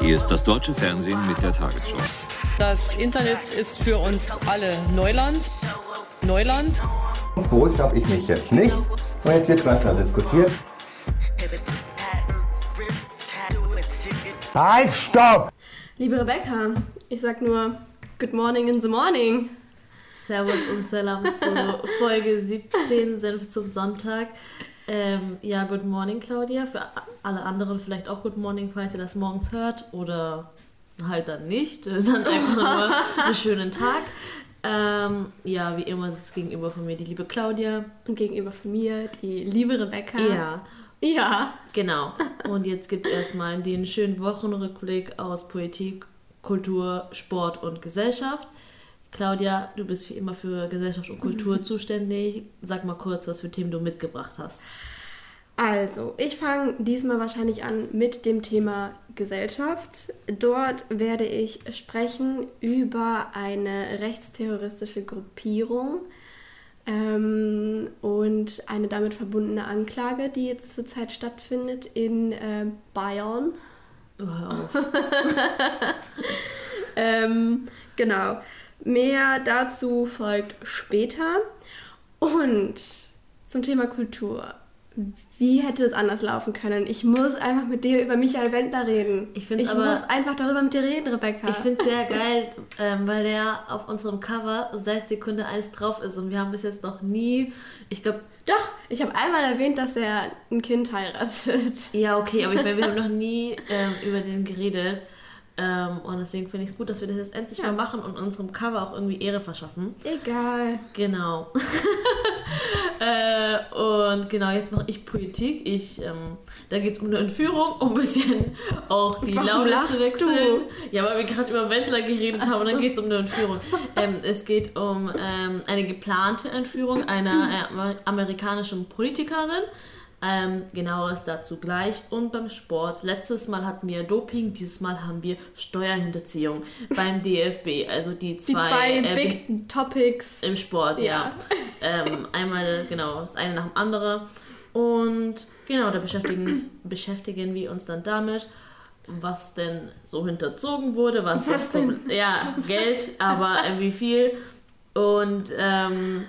Hier ist das deutsche Fernsehen mit der Tagesschau. Das Internet ist für uns alle Neuland. Neuland. Beruhigt habe ich mich jetzt nicht. Und jetzt wird weiter diskutiert. Halt, stopp! Liebe Rebecca, ich sag nur Good morning in the morning. Servus und Salam zu Folge 17, Senf zum Sonntag. Ähm, ja, Good Morning, Claudia. Für alle anderen vielleicht auch Good Morning, falls ihr das morgens hört. Oder halt dann nicht. Dann einfach nur einen schönen Tag. Ähm, ja, wie immer sitzt gegenüber von mir die liebe Claudia. Und gegenüber von mir die liebe Rebecca. Ja. Ja. Genau. Und jetzt gibt es erstmal den schönen Wochenrückblick aus Politik, Kultur, Sport und Gesellschaft. Claudia, du bist wie immer für Gesellschaft und Kultur zuständig. Sag mal kurz, was für Themen du mitgebracht hast. Also, ich fange diesmal wahrscheinlich an mit dem Thema Gesellschaft. Dort werde ich sprechen über eine rechtsterroristische Gruppierung ähm, und eine damit verbundene Anklage, die jetzt zurzeit stattfindet in äh, Bayern. Oh, hör auf. Ähm, genau. Mehr dazu folgt später. Und zum Thema Kultur. Wie hätte es anders laufen können? Ich muss einfach mit dir über Michael Wendler reden. Ich ich aber- muss einfach darüber mit dir reden, Rebecca. Ich finde es sehr geil, ähm, weil der auf unserem Cover seit Sekunde 1 drauf ist und wir haben bis jetzt noch nie, ich glaube, Doch, ich habe einmal erwähnt, dass er ein Kind heiratet. ja okay, aber ich meine, wir haben noch nie ähm, über den geredet ähm, und deswegen finde ich es gut, dass wir das jetzt endlich Ja. mal machen und unserem Cover auch irgendwie Ehre verschaffen. Egal. Genau. äh, und genau, jetzt mache ich Politik. Ich, ähm, da geht es um eine Entführung, um ein bisschen auch die Warum Laune zu wechseln. du? Ja, weil wir gerade über Wendler geredet Ach haben und dann so. geht es um eine Entführung. ähm, es geht um ähm, eine geplante Entführung einer äh, amer- amerikanischen Politikerin. Ähm, genaueres dazu gleich. Und beim Sport. Letztes Mal hatten wir Doping, dieses Mal haben wir Steuerhinterziehung beim DFB. Also die zwei, Die zwei äh, Big Topics. im Sport, ja. ähm, einmal, genau, das eine nach dem anderen. Und genau, da beschäftigen, beschäftigen wir uns dann damit, was denn so hinterzogen wurde, was, Was das Problem- Ja, Geld, aber äh, wie viel und ähm,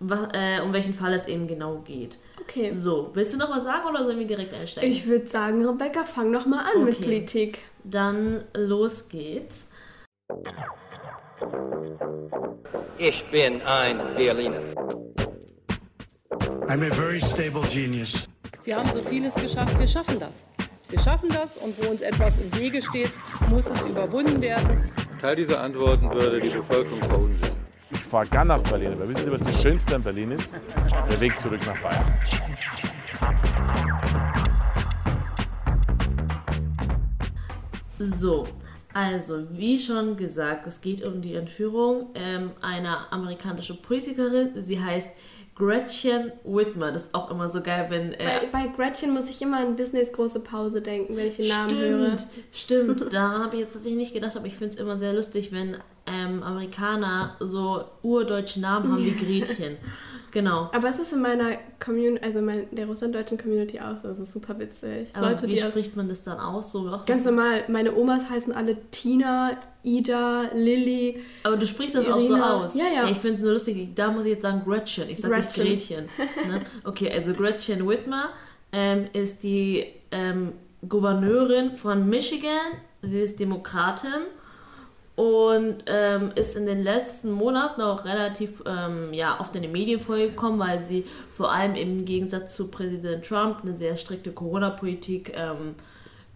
was, äh, um welchen Fall es eben genau geht. Okay. So, willst du noch was sagen oder sollen wir direkt einsteigen? Ich würde sagen, Rebecca, fang doch mal an mit Okay. Politik. Dann los geht's. Ich bin ein Berliner. I'm a very stable genius. Wir haben so vieles geschafft, wir schaffen das. Wir schaffen das und wo uns etwas im Wege steht, muss es überwunden werden. Teil dieser Antworten würde die Bevölkerung verunsichern. Fahre gern nach Berlin, aber wissen Sie, was das Schönste an Berlin ist? Der Weg zurück nach Bayern. So, also wie schon gesagt, es geht um die Entführung ähm, einer amerikanischen Politikerin. Sie heißt Gretchen Whitmer. Das ist auch immer so geil, wenn. Äh, Bei, bei Gretchen muss ich immer an Disneys große Pause denken, wenn ich den Namen höre. stimmt, stimmt. Daran habe ich jetzt tatsächlich nicht gedacht, aber ich finde es immer sehr lustig, wenn ähm, Amerikaner so urdeutsche Namen haben wie Gretchen. Genau. Aber es ist in meiner Community, also in der russlanddeutschen Community auch so. Das ist super witzig. Aber Leute, wie spricht man das dann aus? So, auch ganz normal, meine Omas heißen alle Tina, Ida, Lilly. Aber du sprichst das auch so aus. Ja, ja. Ich finde es nur lustig. Da muss ich jetzt sagen Gretchen. Ich sage nicht Gretchen. Gretchen. Ne? Okay, also Gretchen Whitmer ähm, ist die ähm, Gouverneurin von Michigan. Sie ist Demokratin und ähm, ist in den letzten Monaten auch relativ ähm, ja, oft in den Medien vorgekommen, weil sie vor allem im Gegensatz zu Präsident Trump eine sehr strikte Corona-Politik ähm,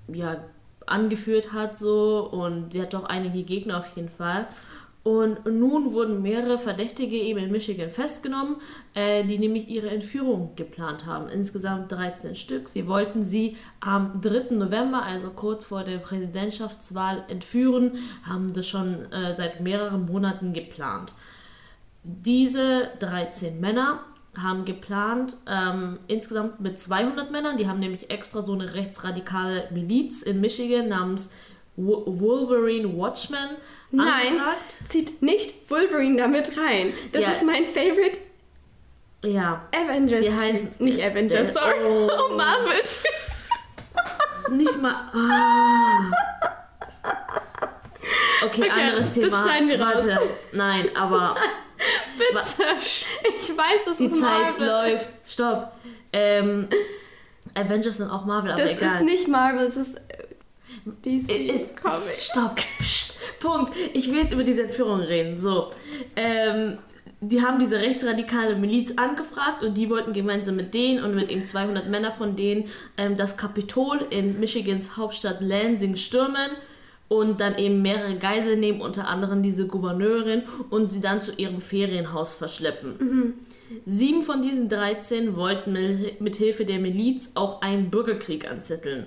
ja, angeführt hat so und sie hat auch einige Gegner auf jeden Fall. Und nun wurden mehrere Verdächtige eben in Michigan festgenommen, äh, die nämlich ihre Entführung geplant haben. Insgesamt 13 Stück. Sie wollten sie am 3. November, also kurz vor der Präsidentschaftswahl, entführen, haben das schon äh, seit mehreren Monaten geplant. Diese 13 Männer haben geplant, ähm, insgesamt mit 200 Männern, die haben nämlich extra so eine rechtsradikale Miliz in Michigan namens Wo- Wolverine Watchmen Nein, angefragt. zieht nicht Wolverine damit rein. Das Ja. ist mein Favorite Ja, Avengers. Die heißen- nicht Avengers, Äh, sorry. oh. Oh, Marvel. nicht mal. Ah. Okay, Okay, anderes das Thema. schneiden wir raus. Warte, nein, aber Bitte. Ich weiß, das die ist Zeit Marvel. läuft. Stopp. Ähm, Avengers sind auch Marvel, aber Das egal. ist nicht Marvel, es ist äh, DC ist Comic. Stopp. Psst. Punkt. Ich will jetzt über diese Entführung reden. So. Ähm, die haben diese rechtsradikale Miliz angefragt und die wollten gemeinsam mit denen und mit eben 200 Männer von denen ähm, das Kapitol in Michigans Hauptstadt Lansing stürmen und dann eben mehrere Geiseln nehmen, unter anderem diese Gouverneurin und sie dann zu ihrem Ferienhaus verschleppen. Sieben von diesen 13 wollten mit, Hilfe der Miliz auch einen Bürgerkrieg anzetteln.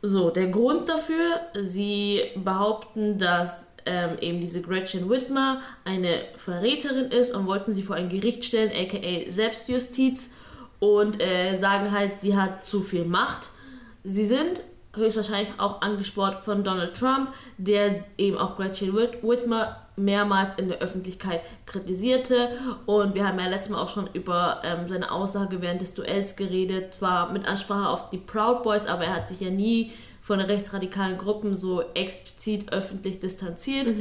So, der Grund dafür, sie behaupten, dass ähm, eben diese Gretchen Whitmer eine Verräterin ist und wollten sie vor ein Gericht stellen, aka Selbstjustiz, und äh, sagen halt, sie hat zu viel Macht. Sie sind höchstwahrscheinlich auch angespornt von Donald Trump, der eben auch Gretchen Whit Whitmer mehrmals in der Öffentlichkeit kritisierte. Und wir haben ja letztes Mal auch schon über ähm, seine Aussage während des Duells geredet, zwar mit Ansprache auf die Proud Boys, aber er hat sich ja nie von rechtsradikalen Gruppen so explizit öffentlich distanziert.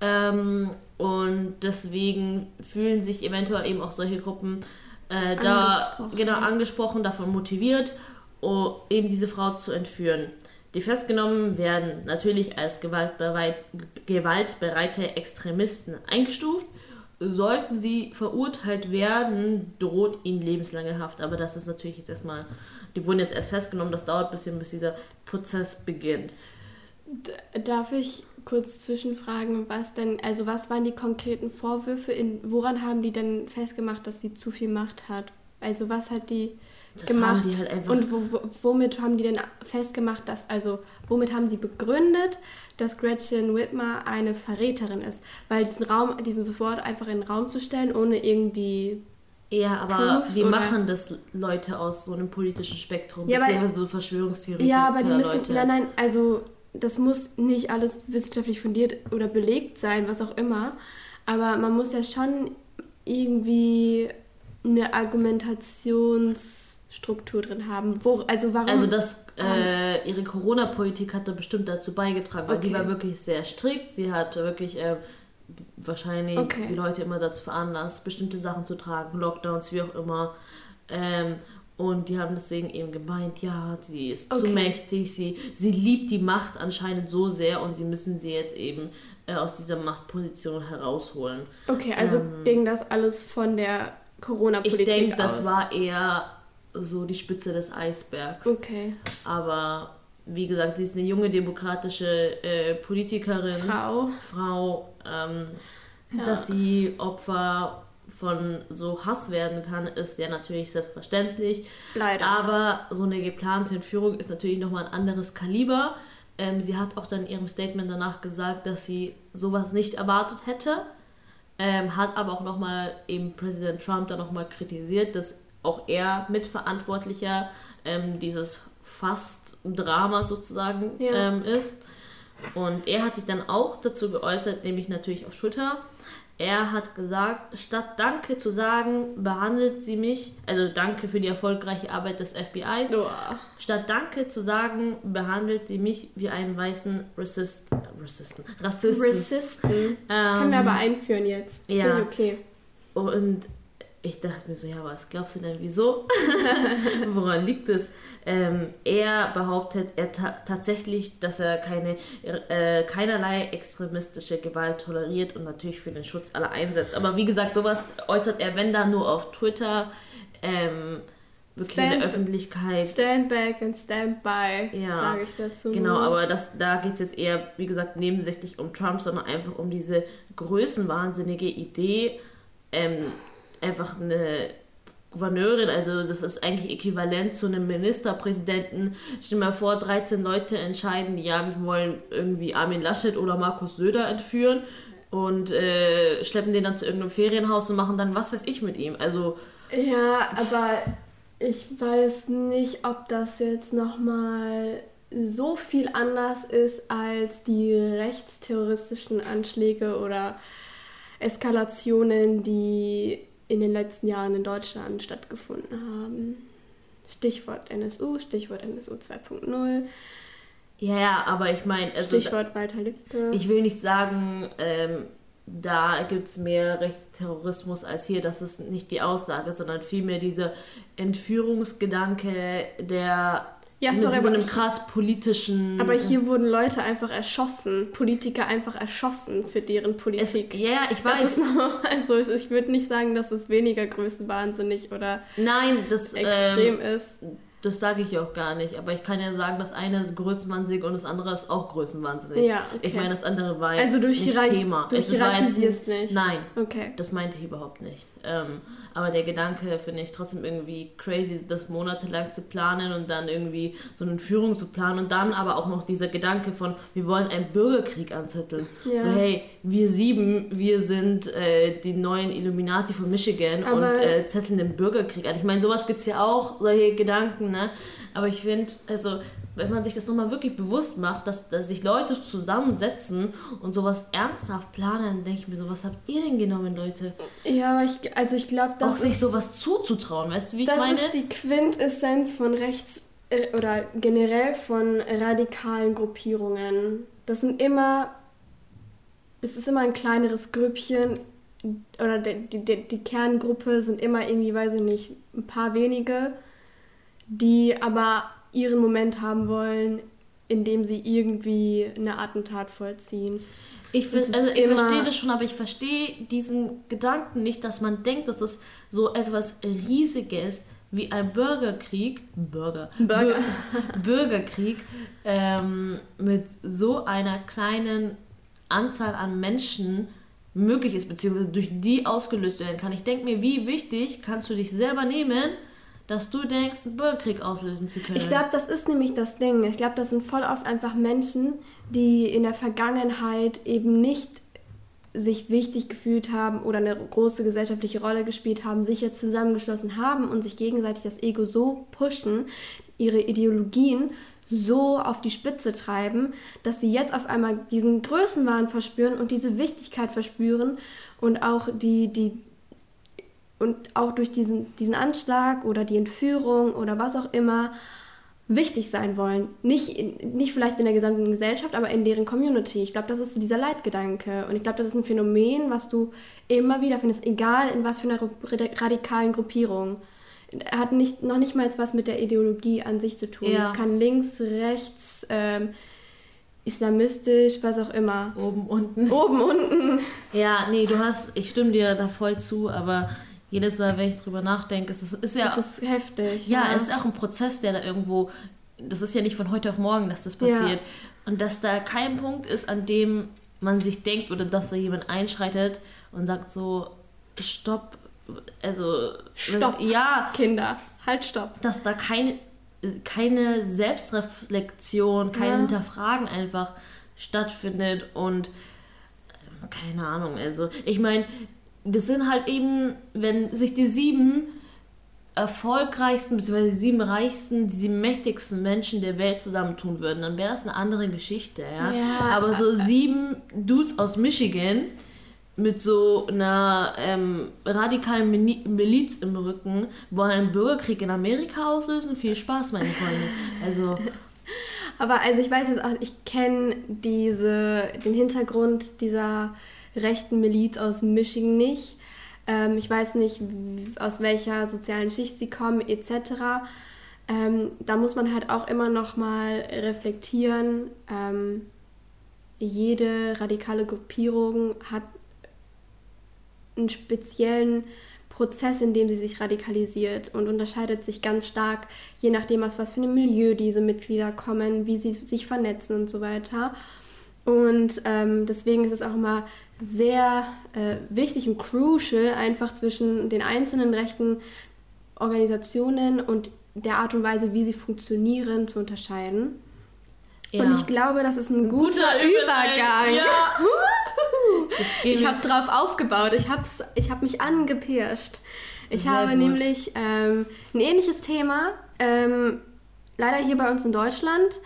Ähm, und deswegen fühlen sich eventuell eben auch solche Gruppen äh, da Angesprochen. genau angesprochen, davon motiviert, um eben diese Frau zu entführen. Die festgenommen werden natürlich als gewaltbereit, gewaltbereite Extremisten eingestuft. Sollten sie verurteilt werden, droht ihnen lebenslange Haft. Aber das ist natürlich jetzt erstmal, die wurden jetzt erst festgenommen, das dauert ein bisschen, bis dieser Prozess beginnt. Darf ich kurz zwischenfragen, was denn, also was waren die konkreten Vorwürfe, in, woran haben die denn festgemacht, dass sie zu viel Macht hat? Also was hat die Das gemacht haben die halt einfach und wo, wo, womit haben die denn festgemacht, dass, also womit haben sie begründet, dass Gretchen Whitmer eine Verräterin ist? Weil diesen Raum, dieses Wort einfach in den Raum zu stellen, ohne irgendwie Ja, aber Proofs wie machen das Leute aus so einem politischen Spektrum, Ja, beziehungsweise so Verschwörungstheoretiker Ja, aber die müssen, Leute. nein, nein, also das muss nicht alles wissenschaftlich fundiert oder belegt sein, was auch immer. Aber man muss ja schon irgendwie eine Argumentationsstruktur drin haben. Wo, also warum? Also das, äh, ihre Corona-Politik hat da bestimmt dazu beigetragen, weil die Okay. war wirklich sehr strikt. Sie hat wirklich äh, wahrscheinlich Okay. die Leute immer dazu veranlasst, bestimmte Sachen zu tragen, Lockdowns, wie auch immer. Ähm, und die haben deswegen eben gemeint, ja, sie ist zu Okay. mächtig, sie, sie liebt die Macht anscheinend so sehr und sie müssen sie jetzt eben äh, aus dieser Machtposition herausholen. okay, also ähm, ging das alles von der Ich Corona-Politik denke, aus? das war eher so die Spitze des Eisbergs. Okay, Aber wie gesagt, sie ist eine junge demokratische äh, Politikerin, Frau. Frau ähm, Ja. dass sie Opfer von so Hass werden kann, ist ja natürlich selbstverständlich. Leider. Aber so eine geplante Entführung ist natürlich nochmal ein anderes Kaliber. Ähm, sie hat auch dann in ihrem Statement danach gesagt, dass sie sowas nicht erwartet hätte. Ähm, hat aber auch nochmal eben Präsident Trump dann nochmal kritisiert, dass auch er Mitverantwortlicher ähm, dieses Fast-Drama sozusagen Ja. ähm, ist. Und er hat sich dann auch dazu geäußert, nämlich natürlich auf Twitter. Er hat gesagt, statt Danke zu sagen, behandelt sie mich, also Danke für die erfolgreiche Arbeit des FBIs, Uah. statt Danke zu sagen, behandelt sie mich wie einen weißen Rassist, Rassisten, Rassisten. Rassisten. Ähm, Können wir aber einführen jetzt. ja. Okay. Und ich dachte mir so, ja, was glaubst du denn, wieso? Woran liegt es? Ähm, er behauptet er ta tatsächlich, dass er keine, äh, keinerlei extremistische Gewalt toleriert und natürlich für den Schutz aller einsetzt. Aber wie gesagt, sowas äußert er, wenn dann nur auf Twitter, ähm, wirklich in Stand- der Öffentlichkeit. Stand back and stand by, Ja, sage ich dazu. Genau, aber das, da geht es jetzt eher, wie gesagt, nebensächlich um Trump, sondern einfach um diese größenwahnsinnige Idee, ähm, einfach eine Gouverneurin, also das ist eigentlich äquivalent zu einem Ministerpräsidenten. Stell dir mal vor, 13 Leute entscheiden, ja, wir wollen irgendwie Armin Laschet oder Markus Söder entführen und äh, schleppen den dann zu irgendeinem Ferienhaus und machen dann was weiß ich mit ihm. Also Ja, aber ich weiß nicht, ob das jetzt nochmal so viel anders ist als die rechtsterroristischen Anschläge oder Eskalationen, die in den letzten Jahren in Deutschland stattgefunden haben. Stichwort NSU, Stichwort NSU 2.0, Ja, ja, aber ich meine, also Stichwort Walter Lübcke. ich will nicht sagen, ähm, da gibt es mehr Rechtsterrorismus als hier. Das ist nicht die Aussage, sondern vielmehr dieser Entführungsgedanke, der Ja, mit sorry, so einem krass politischen. aber hier wurden Leute einfach erschossen, Politiker einfach erschossen für deren es, Politik. ja, ja, ich weiß. ist also ich würde nicht sagen, dass es weniger größenwahnsinnig oder Nein, das, extrem ähm, ist. das sage ich auch gar nicht. Aber ich kann ja sagen, das eine ist größenwahnsinnig und das andere ist auch größenwahnsinnig. Ja, okay. Ich meine, das andere war jetzt Also durch nicht Thema. durch es war jetzt nicht. Nein, Okay. Das meinte ich überhaupt nicht. Ähm, aber der Gedanke finde ich trotzdem irgendwie crazy, das monatelang zu planen und dann irgendwie so eine Führung zu planen und dann aber auch noch dieser Gedanke von, wir wollen einen Bürgerkrieg anzetteln. Ja. So, hey, wir sieben, wir sind äh, die neuen Illuminati von Michigan Aber- und äh, zetteln den Bürgerkrieg an. Ich meine, sowas gibt es ja auch, solche Gedanken, ne? Aber ich finde, also wenn man sich das nochmal wirklich bewusst macht, dass, dass sich Leute zusammensetzen und sowas ernsthaft planen, dann denke ich mir so, was habt ihr denn genommen, Leute? Ja, aber ich, also ich glaube, auch das sich ist, sowas zuzutrauen, weißt du, wie ich das meine? ist die Quintessenz von rechts äh, oder generell von radikalen Gruppierungen. Das sind immer, es ist immer ein kleineres Grüppchen oder die, die, die Kerngruppe sind immer irgendwie, weiß ich nicht, ein paar wenige, die aber ihren Moment haben wollen, indem sie irgendwie eine Attentat vollziehen. ich also ich verstehe das schon, aber ich verstehe diesen Gedanken nicht, dass man denkt, dass es so etwas Riesiges wie ein Bürgerkrieg, Bürger, Burger. Bür- Bürgerkrieg ähm, mit so einer kleinen Anzahl an Menschen möglich ist, beziehungsweise durch die ausgelöst werden kann. Ich denke mir, wie wichtig kannst du dich selber nehmen, dass du denkst, einen Bürgerkrieg auslösen zu können. Ich glaube, das ist nämlich das Ding. Ich glaube, das sind voll oft einfach Menschen, die in der Vergangenheit eben nicht sich wichtig gefühlt haben oder eine große gesellschaftliche Rolle gespielt haben, sich jetzt zusammengeschlossen haben und sich gegenseitig das Ego so pushen, ihre Ideologien so auf die Spitze treiben, dass sie jetzt auf einmal diesen Größenwahn verspüren und diese Wichtigkeit verspüren und auch die, die und auch durch diesen, diesen Anschlag oder die Entführung oder was auch immer wichtig sein wollen. Nicht, in, nicht vielleicht in der gesamten Gesellschaft, aber in deren Community. Ich glaube, das ist so dieser Leitgedanke. Und ich glaube, das ist ein Phänomen, was du immer wieder findest, egal in was für einer radikalen Gruppierung. Er hat nicht, noch nicht mal was mit der Ideologie an sich zu tun. Ja. Es kann links, rechts, ähm, islamistisch, was auch immer. Oben, unten. Oben, unten. Ja, nee, du hast, ich stimme dir da voll zu, aber jedes Mal, wenn ich drüber nachdenke, es ist, ist ja, Das ist heftig. ja, es ist auch ein Prozess, der da irgendwo, das ist ja nicht von heute auf morgen, dass das passiert. Und dass da kein Punkt ist, an dem man sich denkt oder dass da jemand einschreitet und sagt so, stopp, also, Stopp. ja, Kinder, halt stopp. dass da keine, keine Selbstreflexion, kein Ja. Hinterfragen einfach stattfindet und ähm, keine Ahnung, also ich meine, das sind halt eben, wenn sich die sieben erfolgreichsten bzw. die sieben reichsten, die sieben mächtigsten Menschen der Welt zusammentun würden, dann wäre das eine andere Geschichte, ja. Ja, Aber so sieben Dudes aus Michigan mit so einer ähm, radikalen Miliz im Rücken wollen einen Bürgerkrieg in Amerika auslösen. Viel Spaß, meine Freunde. Also, Aber also ich weiß jetzt auch, ich kenne diese, den Hintergrund dieser rechten Miliz aus Michigan nicht. Ähm, ich weiß nicht, aus welcher sozialen Schicht sie kommen, etc. Ähm, da muss man halt auch immer noch mal reflektieren. Ähm, jede radikale Gruppierung hat einen speziellen Prozess, in dem sie sich radikalisiert und unterscheidet sich ganz stark, je nachdem, aus was für einem Milieu diese Mitglieder kommen, wie sie sich vernetzen und so weiter. Und ähm, deswegen ist es auch immer sehr äh, wichtig und crucial, einfach zwischen den einzelnen rechten Organisationen und der Art und Weise, wie sie funktionieren, zu unterscheiden. ja. Und ich glaube, das ist ein guter, Übergang. Ja. Ich habe drauf aufgebaut. Ich habe ich hab mich angepirscht. Ich Sehr habe gut. nämlich ähm, ein ähnliches Thema, ähm, leider hier bei uns in Deutschland.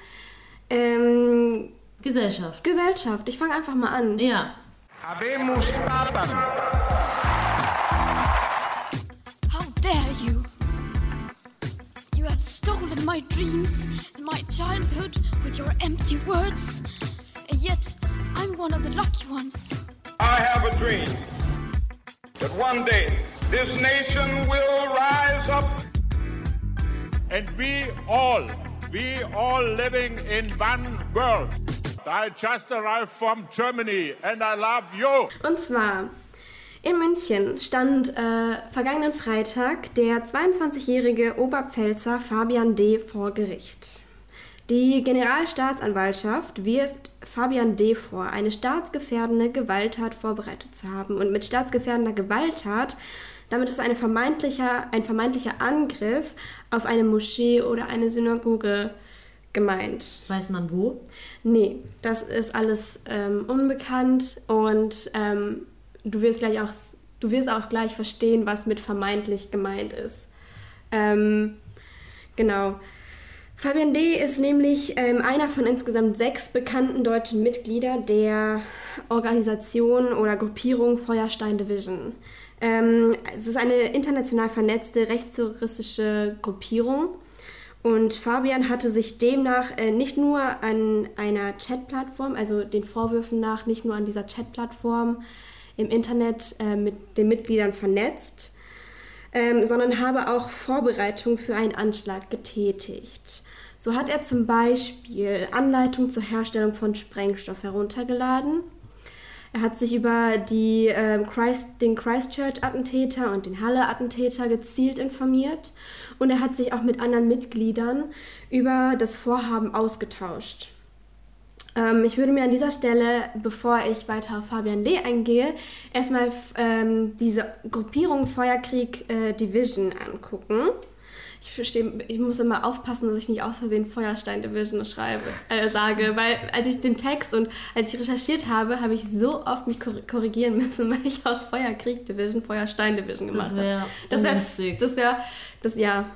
Ähm, Gesellschaft. Gesellschaft. Ich fange einfach mal an. Ja. Habemus Papam. How dare you? You have stolen my dreams and my childhood with your empty words. And yet, I'm one of the lucky ones. I have a dream that one day this nation will rise up. And we all, we all living in one world. I just arrived from Germany and I love you. Und zwar in München stand äh, vergangenen Freitag der 22-jährige Oberpfälzer Fabian D. vor Gericht. Die Generalstaatsanwaltschaft wirft Fabian D. vor, eine staatsgefährdende Gewalttat vorbereitet zu haben. Und mit staatsgefährdender Gewalttat, damit ist eine vermeintlicher, ein vermeintlicher Angriff auf eine Moschee oder eine Synagoge gemeint. Weiß man wo? Nee, das ist alles ähm, unbekannt und ähm, du wirst gleich auch, du wirst auch gleich verstehen, was mit vermeintlich gemeint ist. Ähm, genau. Fabian D. ist nämlich ähm, einer von insgesamt sechs bekannten deutschen Mitgliedern der Organisation oder Gruppierung Feuerstein Division. Ähm, es ist eine international vernetzte rechtsterroristische Gruppierung. Und Fabian hatte sich demnach äh, nicht nur an einer Chatplattform, also den Vorwürfen nach, nicht nur an dieser Chatplattform im Internet äh, mit den Mitgliedern vernetzt, ähm, sondern habe auch Vorbereitungen für einen Anschlag getätigt. So hat er zum Beispiel Anleitung zur Herstellung von Sprengstoff heruntergeladen. Er hat sich über die, äh, Christ, den Christchurch-Attentäter und den Halle-Attentäter gezielt informiert und er hat sich auch mit anderen Mitgliedern über das Vorhaben ausgetauscht. Ähm, ich würde mir an dieser Stelle, bevor ich weiter auf Fabian Lee eingehe, erstmal ähm, diese Gruppierung Feuerkrieg äh, Division angucken. Ich, verstehe, ich muss immer aufpassen, dass ich nicht aus Versehen Feuerstein Division schreibe, äh, sage, weil als ich den Text und als ich recherchiert habe, habe ich so oft mich korrigieren müssen, weil ich aus Feuerkrieg Division Feuerstein Division gemacht habe. Das wäre, das wäre, das ja,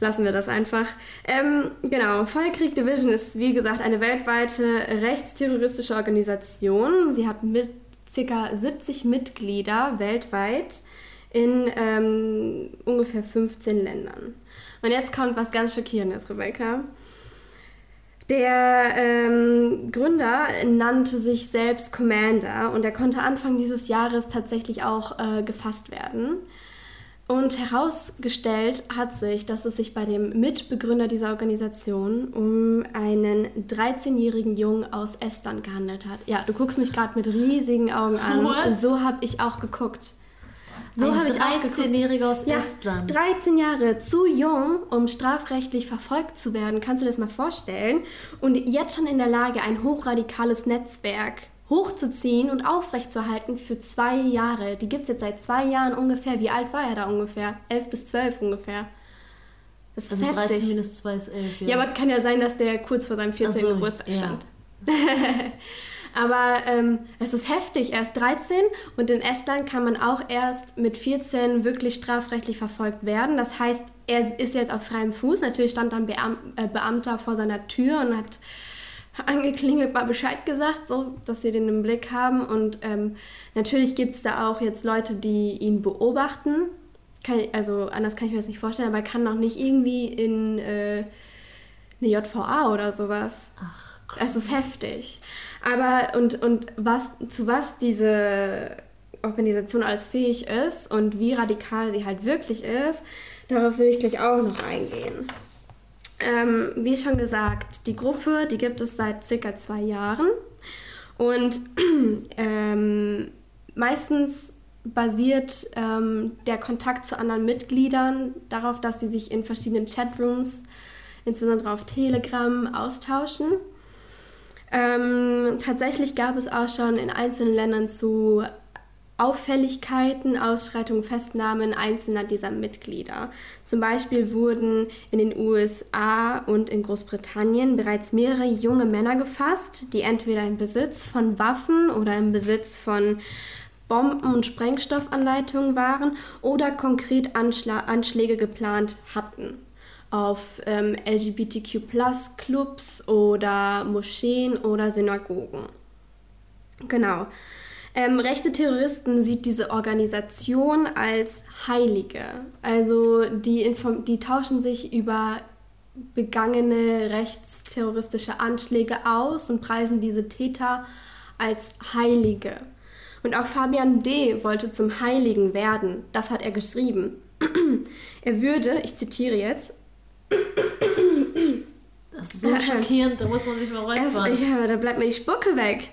lassen wir das einfach. Ähm, genau, Feuerkrieg Division ist wie gesagt eine weltweite rechtsterroristische Organisation. Sie hat mit ca. 70 Mitglieder weltweit in ähm, ungefähr 15 Ländern. Und jetzt kommt was ganz Schockierendes, Rebecca. Der ähm, Gründer nannte sich selbst Commander und er konnte Anfang dieses Jahres tatsächlich auch äh, gefasst werden. Und herausgestellt hat sich, dass es sich bei dem Mitbegründer dieser Organisation um einen 13-jährigen Jungen aus Estland gehandelt hat. Ja, du guckst mich gerade mit riesigen Augen an. What? So habe ich auch geguckt. So habe ich auch 13-Jähriger aus ja, Estland. 13 Jahre, zu jung, um strafrechtlich verfolgt zu werden. Kannst du dir das mal vorstellen? Und jetzt schon in der Lage, ein hochradikales Netzwerk hochzuziehen und aufrechtzuerhalten für zwei Jahre. Die gibt es jetzt seit zwei Jahren ungefähr. Wie alt war er da ungefähr? Elf bis zwölf ungefähr. Das ist also heftig. 13 minus 2 ist 11, ja. Ja, aber kann ja sein, dass der kurz vor seinem 14. So, Geburtstag ja. stand. aber ähm, es ist heftig. Er ist 13 und in Estland kann man auch erst mit 14 wirklich strafrechtlich verfolgt werden. Das heißt, er ist jetzt auf freiem Fuß. Natürlich stand dann Beam äh, Beamter vor seiner Tür und hat angeklingelt, mal Bescheid gesagt, so dass sie den im Blick haben. Und ähm, natürlich gibt es da auch jetzt Leute, die ihn beobachten. Kann, also anders kann ich mir das nicht vorstellen, aber er kann noch nicht irgendwie in äh, eine JVA oder sowas. Ach. Es ist heftig. Aber und, und was, zu was diese Organisation alles fähig ist und wie radikal sie halt wirklich ist, darauf will ich gleich auch noch eingehen. Ähm, wie schon gesagt, die Gruppe, die gibt es seit circa zwei Jahren und ähm, meistens basiert ähm, der Kontakt zu anderen Mitgliedern darauf, dass sie sich in verschiedenen Chatrooms, insbesondere auf Telegram, austauschen. Ähm, tatsächlich gab es auch schon in einzelnen Ländern zu Auffälligkeiten, Ausschreitungen, Festnahmen einzelner dieser Mitglieder. Zum Beispiel wurden in den USA und in Großbritannien bereits mehrere junge Männer gefasst, die entweder im Besitz von Waffen oder im Besitz von Bomben- und Sprengstoffanleitungen waren oder konkret Anschla Anschläge geplant hatten auf ähm, LGBTQ-Clubs oder Moscheen oder Synagogen. Genau. Ähm, rechte Terroristen sieht diese Organisation als Heilige. Also die, die tauschen sich über begangene rechtsterroristische Anschläge aus und preisen diese Täter als Heilige. Und auch Fabian D. wollte zum Heiligen werden. Das hat er geschrieben. er würde, ich zitiere jetzt, Das ist so schockierend, da muss man sich mal Erst, räuspern. ja, da bleibt mir die Spucke weg.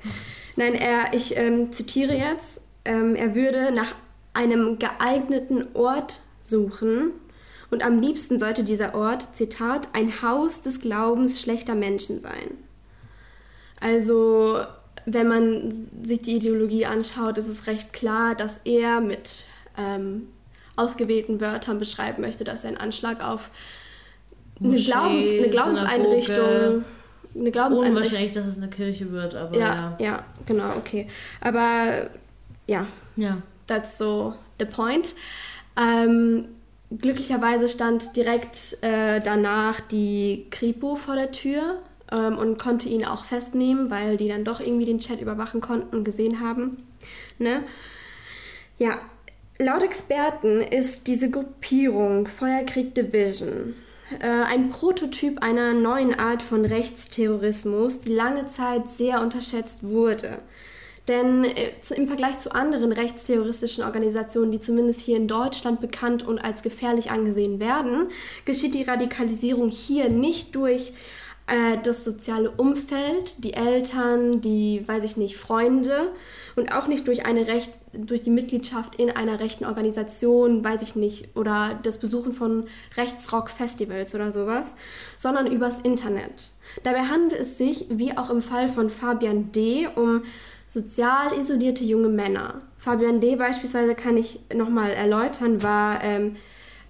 Nein, er, ich ähm, zitiere jetzt, ähm, er würde nach einem geeigneten Ort suchen und am liebsten sollte dieser Ort, Zitat, ein Haus des Glaubens schlechter Menschen sein. Also, wenn man sich die Ideologie anschaut, ist es recht klar, dass er mit ähm, ausgewählten Wörtern beschreiben möchte, dass er einen Anschlag auf eine, Glaubens, eine Glaubenseinrichtung, eine Glaubenseinrichtung. Unwahrscheinlich, dass es eine Kirche wird, aber Ja, ja. ja, genau, okay. Aber ja, Ja. that's so the point. Ähm, glücklicherweise stand direkt äh, danach die Kripo vor der Tür ähm, und konnte ihn auch festnehmen, weil die dann doch irgendwie den Chat überwachen konnten und gesehen haben. Ne? Ja, laut Experten ist diese Gruppierung Feuerkrieg Division ein Prototyp einer neuen Art von Rechtsterrorismus, die lange Zeit sehr unterschätzt wurde. Denn äh, im Vergleich zu anderen rechtsterroristischen Organisationen, die zumindest hier in Deutschland bekannt und als gefährlich angesehen werden, geschieht die Radikalisierung hier nicht durch äh, das soziale Umfeld, die Eltern, die, weiß ich nicht, Freunde und auch nicht durch eine Recht, durch die Mitgliedschaft in einer rechten Organisation, weiß ich nicht, oder das Besuchen von Rechtsrock-Festivals oder sowas, sondern übers Internet. Dabei handelt es sich, wie auch im Fall von Fabian D., um sozial isolierte junge Männer. Fabian D. beispielsweise kann ich nochmal erläutern, war ähm,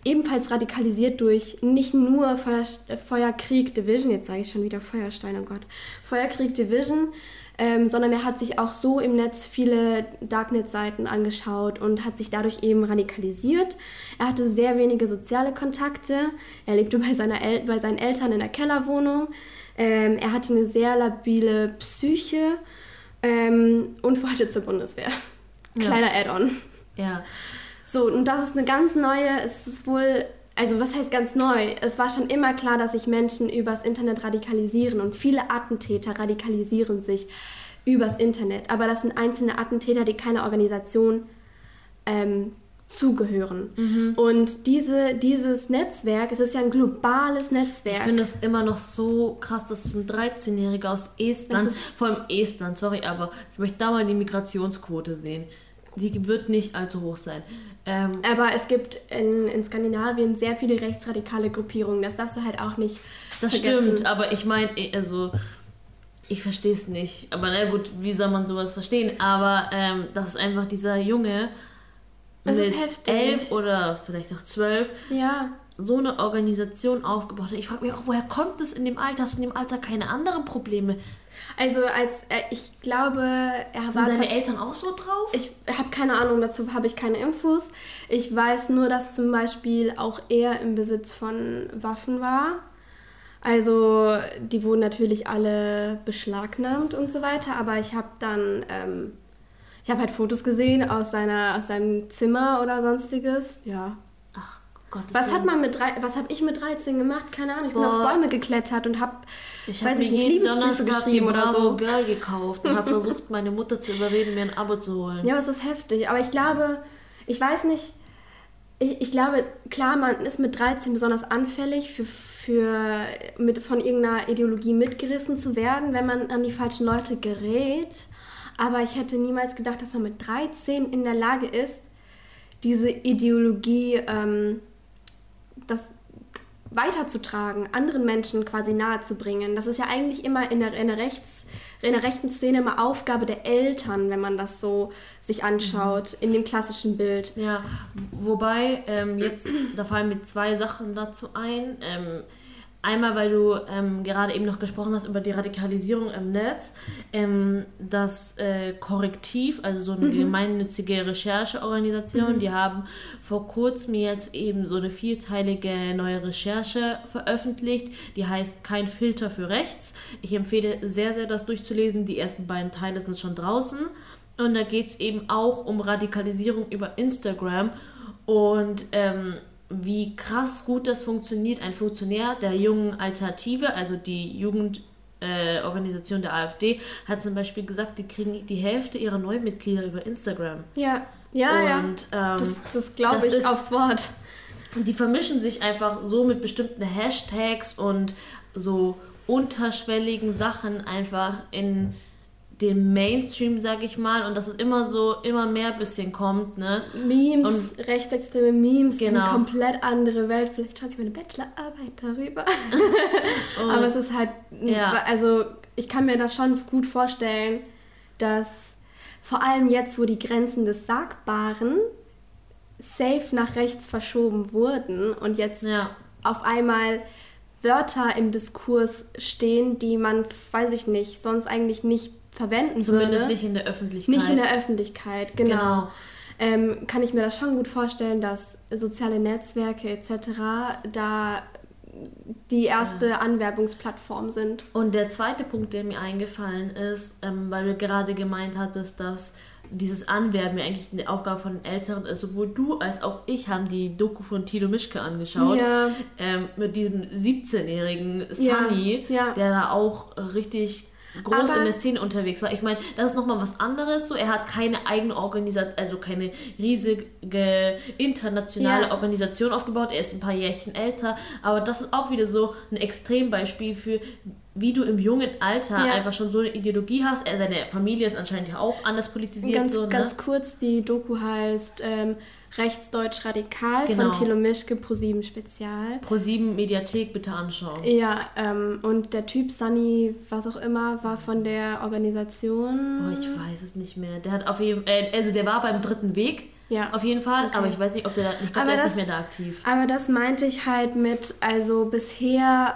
ebenfalls radikalisiert durch nicht nur Feuer, Feuerkrieg Division, jetzt sage ich schon wieder Feuerstein, oh Gott, Feuerkrieg Division, ähm, sondern er hat sich auch so im Netz viele Darknet-Seiten angeschaut und hat sich dadurch eben radikalisiert. Er hatte sehr wenige soziale Kontakte, er lebte bei, seiner El bei seinen Eltern in der Kellerwohnung, ähm, er hatte eine sehr labile Psyche ähm, und wollte zur Bundeswehr. Ja. Kleiner Add-on. Ja. So, und das ist eine ganz neue, es ist wohl, also was heißt ganz neu? Es war schon immer klar, dass sich Menschen übers Internet radikalisieren und viele Attentäter radikalisieren sich übers Internet. Aber das sind einzelne Attentäter, die keiner Organisation ähm, zugehören. Mhm. Und diese, dieses Netzwerk, es ist ja ein globales Ich Netzwerk. finde es immer noch so krass, dass ein 13-Jähriger aus Estland, vor allem Estland, sorry, aber ich möchte da mal die Migrationsquote sehen. Sie wird nicht allzu hoch sein. Ähm, Aber es gibt in, in Skandinavien sehr viele rechtsradikale Gruppierungen. Das darfst du halt auch nicht das vergessen. stimmt, aber ich meine, also ich verstehe es nicht. Aber na gut, wie soll man sowas verstehen? Aber ähm, das ist einfach dieser Junge Es mit elf oder vielleicht auch zwölf Ja, so eine Organisation aufgebaut hat. Ich frage mich auch, woher kommt es in dem Alter? Hast du in dem Alter keine anderen Probleme? Also als äh, ich glaube, er Sind war seine Eltern auch so drauf? Ich habe keine Ahnung, dazu habe ich keine Infos. Ich weiß nur, dass zum Beispiel auch er im Besitz von Waffen war. Also die wurden natürlich alle beschlagnahmt und so weiter, aber ich habe dann, ähm, ich habe halt Fotos gesehen aus, seiner, aus seinem Zimmer oder sonstiges. Ja. Gott. Was hat man mit drei, was habe ich mit 13 gemacht? Keine Ahnung. Ich bin Boah. auf Bäume geklettert und habe, Ich weiß habe ich nicht, Liebesbriefe geschrieben oder so. Girl gekauft und habe versucht, meine Mutter zu überreden, mir ein Abo zu holen. Ja, aber es ist heftig. Aber ich glaube, ich weiß nicht, ich, ich glaube, klar, man ist mit 13 besonders anfällig für, für mit, von irgendeiner Ideologie mitgerissen zu werden, wenn man an die falschen Leute gerät. Aber ich hätte niemals gedacht, dass man mit 13 in der Lage ist, diese Ideologie ähm, das weiterzutragen, anderen Menschen quasi nahezubringen. Das ist ja eigentlich immer in der, in der, Rechts, in der rechten Szene immer Aufgabe der Eltern, wenn man das so sich anschaut, in dem klassischen Bild. Ja, wobei ähm, jetzt, da fallen mir zwei Sachen dazu ein. Ähm, einmal, weil du ähm, gerade eben noch gesprochen hast über die Radikalisierung im Netz. Ähm, das äh, Korrektiv, also so eine Mhm. gemeinnützige Rechercheorganisation, Mhm. die haben vor kurzem jetzt eben so eine vierteilige neue Recherche veröffentlicht, die heißt Kein Filter für Rechts. Ich empfehle sehr, sehr das durchzulesen. Die ersten beiden Teile sind schon draußen. Und da geht es eben auch um Radikalisierung über Instagram. Und ähm, wie krass gut das funktioniert. Ein Funktionär der jungen Alternative, also die Jugendorganisation äh, der AfD, hat zum Beispiel gesagt, die kriegen die Hälfte ihrer Neumitglieder über Instagram. Ja, ja, ja. Und, ähm, Das, das glaube ich ist- aufs Wort. Und die vermischen sich einfach so mit bestimmten Hashtags und so unterschwelligen Sachen einfach in dem Mainstream, sag ich mal, und dass es immer so, immer mehr bisschen kommt, ne? Memes, Und- rechtsextreme Memes, Genau. eine komplett andere Welt. Vielleicht schreibe ich meine Bachelorarbeit darüber. Aber es ist halt, Ja. also ich kann mir das schon gut vorstellen, dass vor allem jetzt, wo die Grenzen des Sagbaren safe nach rechts verschoben wurden und jetzt Ja. auf einmal Wörter im Diskurs stehen, die man, weiß ich nicht, sonst eigentlich nicht verwenden Zumindest würde. nicht in der Öffentlichkeit. Nicht in der Öffentlichkeit, genau. Genau. Ähm, kann ich mir das schon gut vorstellen, dass soziale Netzwerke etc. da die erste Anwerbungsplattform sind. Und der zweite Punkt, der mir eingefallen ist, ähm, weil du gerade gemeint hattest, dass dieses Anwerben ja eigentlich eine Aufgabe von Älteren ist. Sowohl du als auch ich haben die Doku von Tilo Mischke angeschaut. Ja. Ähm, mit diesem 17-jährigen Ja, Sunny, ja. der da auch richtig groß Aber- in der Szene unterwegs war. Ich meine, das ist nochmal was anderes. So, er hat keine eigene Organisation, also keine riesige internationale Ja. Organisation aufgebaut. Er ist ein paar Jährchen älter. Aber das ist auch wieder so ein Extrembeispiel für, wie du im jungen Alter Ja. einfach schon so eine Ideologie hast. Er, seine Familie ist anscheinend ja auch anders politisiert. Ganz, so, ne? ganz kurz, die Doku heißt ähm, Rechtsdeutsch Radikal Genau. von Thilo Mischke, Pro7 Spezial. Pro7 Mediathek bitte anschauen. Ja, ähm, und der Typ Sunny, was auch immer, war von der Organisation. Boah, ich weiß es nicht mehr. Der hat auf jeden äh, also der war beim dritten Weg. Ja. Auf jeden Fall, Okay. aber ich weiß nicht, ob der da, ich glaube, der ist das- nicht mehr da aktiv. Aber das meinte ich halt mit, also bisher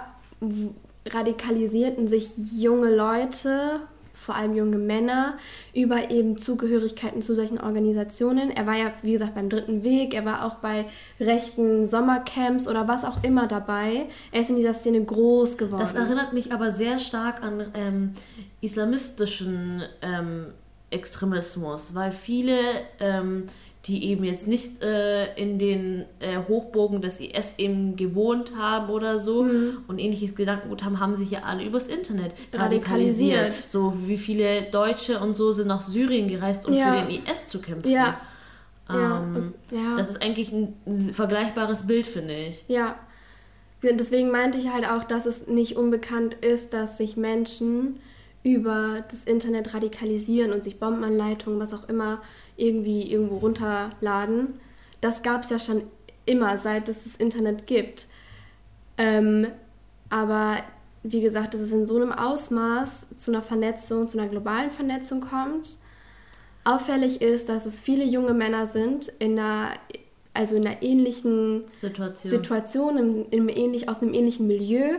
radikalisierten sich junge Leute, vor allem junge Männer, über eben Zugehörigkeiten zu solchen Organisationen. Er war ja, wie gesagt, beim Dritten Weg, er war auch bei rechten Sommercamps oder was auch immer dabei. Er ist in dieser Szene groß geworden. Das erinnert mich aber sehr stark an ähm, islamistischen ähm, Extremismus, weil viele, ähm, die eben jetzt nicht äh, in den äh, Hochburgen des IS eben gewohnt haben oder so Mhm. und ähnliches Gedankengut haben, haben sich ja alle übers Internet Radikalisiert. radikalisiert. So wie viele Deutsche und so sind nach Syrien gereist, um Ja. für den IS zu kämpfen. Ja. Ähm, ja. Das ist eigentlich ein vergleichbares Bild, finde ich. Ja. Deswegen meinte ich halt auch, dass es nicht unbekannt ist, dass sich Menschen über das Internet radikalisieren und sich Bombenanleitungen, was auch immer, irgendwie irgendwo runterladen. Das gab es ja schon immer, seit es das Internet gibt. Ähm, aber wie gesagt, dass es in so einem Ausmaß zu einer Vernetzung, zu einer globalen Vernetzung kommt. Auffällig ist, dass es viele junge Männer sind in einer, also in einer ähnlichen Situation. Situation, im, im ähnlich, aus einem ähnlichen Milieu,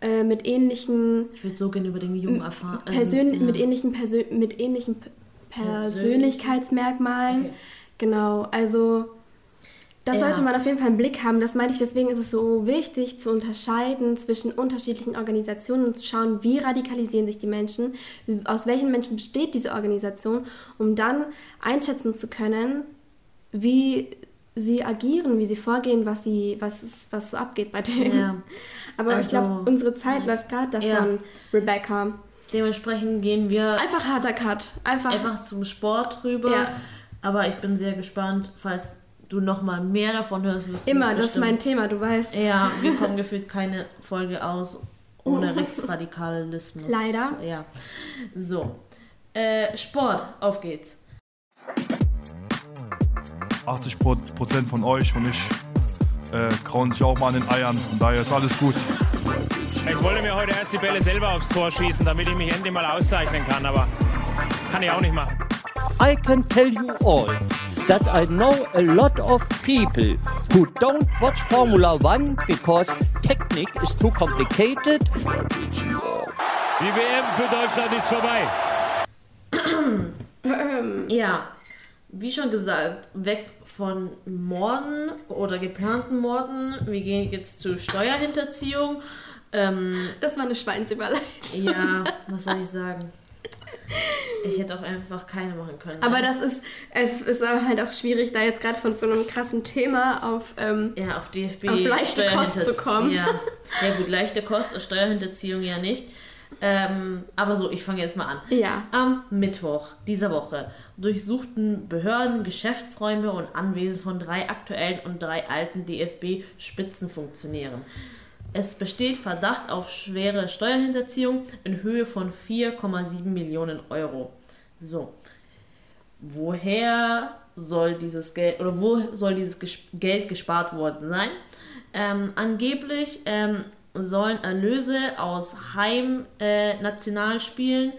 äh, mit ähnlichen Ich würde so gerne über den Jungen erfahren. also, Persön ja. mit ähnlichen, Persön mit ähnlichen P Persönlichkeitsmerkmalen. Okay. Genau, also das Ja. sollte man auf jeden Fall im Blick haben. Das meinte ich, deswegen ist es so wichtig zu unterscheiden zwischen unterschiedlichen Organisationen und zu schauen, wie radikalisieren sich die Menschen, aus welchen Menschen besteht diese Organisation, um dann einschätzen zu können, wie sie agieren, wie sie vorgehen, was, sie, was, was so abgeht bei denen. Ja. Aber ich Also, glaube, unsere Zeit läuft gerade davon, Ja. Rebecca. Dementsprechend gehen wir Einfach harter Cut. Einfach, einfach zum Sport rüber. Ja. Aber ich bin sehr gespannt, falls du noch mal mehr davon hörst. Wirst immer, das ist mein Thema, du weißt. Ja, wir kommen gefühlt keine Folge aus ohne Rechtsradikalismus. Leider. Ja. So. Äh, Sport, auf geht's. 80 Pro- Prozent von euch und ich äh, krauen sich auch mal an den Eiern. Von daher ist alles gut. Ich wollte mir heute erst die Bälle selber aufs Tor schießen, damit ich mich endlich mal auszeichnen kann, aber kann ich auch nicht machen. I can tell you all that I know a lot of people who don't watch Formula One because technique is too complicated. Die WM für Deutschland ist vorbei. Ja, wie schon gesagt, weg von Morden oder geplanten Morden. Wir gehen jetzt zu Steuerhinterziehung. Ähm, das war eine Schweinsüberleitung. Ja, was soll ich sagen? Ich hätte auch einfach keine machen können. Aber das ist, es ist aber halt auch schwierig, da jetzt gerade von so einem krassen Thema auf, ähm, ja, auf DFB auf leichte Kost zu kommen. Ja. ja, gut, leichte Kost, Steuerhinterziehung ja nicht. Ähm, aber so, ich fange jetzt mal an. Ja. Am Mittwoch dieser Woche durchsuchten Behörden Geschäftsräume und Anwesen von drei aktuellen und drei alten DFB-Spitzenfunktionären. Es besteht Verdacht auf schwere Steuerhinterziehung in Höhe von 4,7 Millionen Euro. So. Woher soll dieses Geld oder wo soll dieses Geld gespart worden sein? Ähm, angeblich ähm, sollen Erlöse aus Heim-Nationalspielen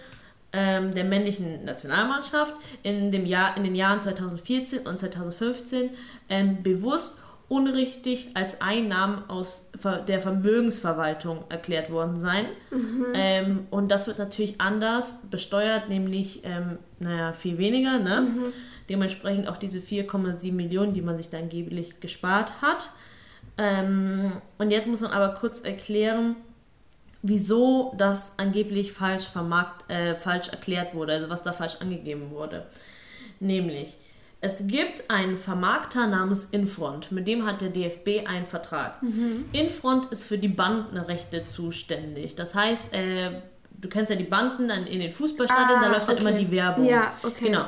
ähm, der männlichen Nationalmannschaft in, dem Jahr, in den Jahren 2014 und 2015 ähm, bewusst unrichtig als Einnahmen aus der Vermögensverwaltung erklärt worden sein. Mhm. Ähm, und das wird natürlich anders besteuert, nämlich, ähm, naja, viel weniger. Ne? Mhm. Dementsprechend auch diese 4,7 Millionen, die man sich da angeblich gespart hat. Ähm, und jetzt muss man aber kurz erklären, wieso das angeblich falsch vermarkt, äh, falsch erklärt wurde, also was da falsch angegeben wurde. Nämlich, es gibt einen Vermarkter namens Infront, mit dem hat der DFB einen Vertrag. Mhm. Infront ist für die Bandenrechte zuständig. Das heißt, äh, du kennst ja die Banden in den Fußballstadien, Ah, da läuft dann okay. immer die Werbung. Ja, okay. Genau.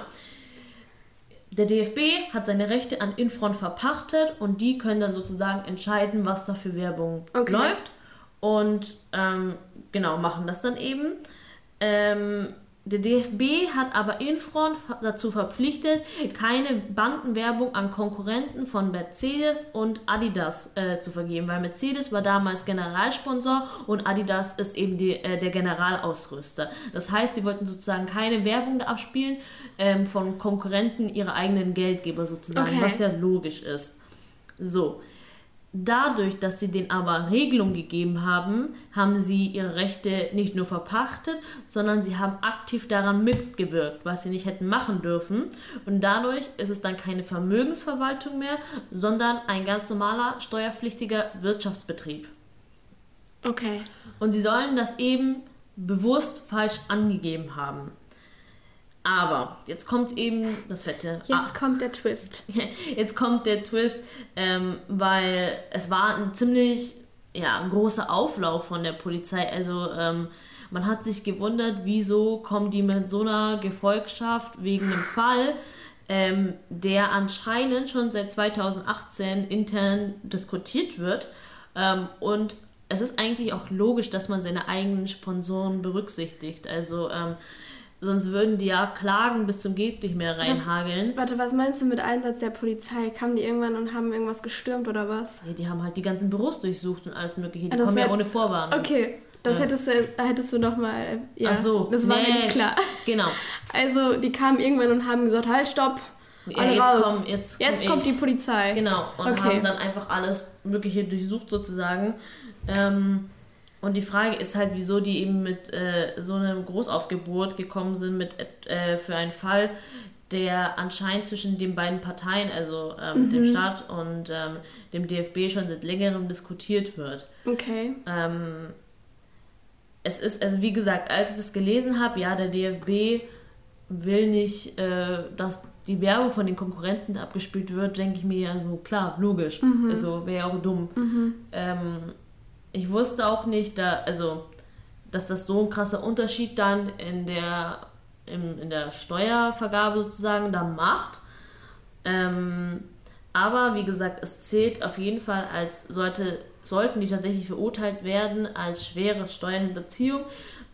Der DFB hat seine Rechte an Infront verpachtet und die können dann sozusagen entscheiden, was da für Werbung Okay. läuft. Und ähm, genau, machen das dann eben. Ähm, der DFB hat aber Infront dazu verpflichtet, keine Bandenwerbung an Konkurrenten von Mercedes und Adidas äh, zu vergeben, weil Mercedes war damals Generalsponsor und Adidas ist eben die, äh, der Generalausrüster. Das heißt, sie wollten sozusagen keine Werbung abspielen ähm, von Konkurrenten ihrer eigenen Geldgeber sozusagen, Okay. was ja logisch ist. So. Dadurch, dass sie denen aber Regelung gegeben haben, haben sie ihre Rechte nicht nur verpachtet, sondern sie haben aktiv daran mitgewirkt, was sie nicht hätten machen dürfen. Und dadurch ist es dann keine Vermögensverwaltung mehr, sondern ein ganz normaler steuerpflichtiger Wirtschaftsbetrieb. Okay. Und sie sollen das eben bewusst falsch angegeben haben. Aber jetzt kommt eben das fette Jetzt kommt der Twist. Jetzt kommt der Twist, ähm, weil es war ein ziemlich ja, großer Auflauf von der Polizei. Also ähm, man hat sich gewundert, wieso kommen die mit so einer Gefolgschaft wegen einem Fall, ähm, der anscheinend schon seit 2018 intern diskutiert wird. Ähm, und es ist eigentlich auch logisch, dass man seine eigenen Sponsoren berücksichtigt. Also ähm, sonst würden die ja Klagen bis zum geht nicht mehr reinhageln. Warte, was meinst du mit Einsatz der Polizei? Kamen die irgendwann und haben irgendwas gestürmt oder was? Ja, die haben halt die ganzen Büros durchsucht und alles mögliche. Die das kommen ja ohne Vorwarnung. Okay, das Ja. hättest du, hättest du noch mal, ja, Ach so, das war mir nee, nicht klar. Genau. Also, die kamen irgendwann und haben gesagt, halt, stopp, Ja, alle jetzt raus. komm- jetzt komm kommt ich. die Polizei. Genau. Und Okay. haben dann einfach alles Mögliche durchsucht sozusagen. Ähm, und die Frage ist halt, wieso die eben mit äh, so einem Großaufgebot gekommen sind mit äh, für einen Fall, der anscheinend zwischen den beiden Parteien, also ähm, Mhm. dem Staat und ähm, dem DFB schon seit längerem diskutiert wird. Okay. Ähm, es ist, also wie gesagt, als ich das gelesen habe, ja, der DFB will nicht, äh, dass die Werbung von den Konkurrenten abgespielt wird, denke ich mir ja so, klar, logisch. Mhm. Also wäre ja auch dumm. Mhm. Ähm, ich wusste auch nicht, da, also, dass das so ein krasser Unterschied dann in der, im, in der Steuervergabe sozusagen da macht. Ähm, aber wie gesagt, es zählt auf jeden Fall als sollte, sollten die tatsächlich verurteilt werden als schwere Steuerhinterziehung.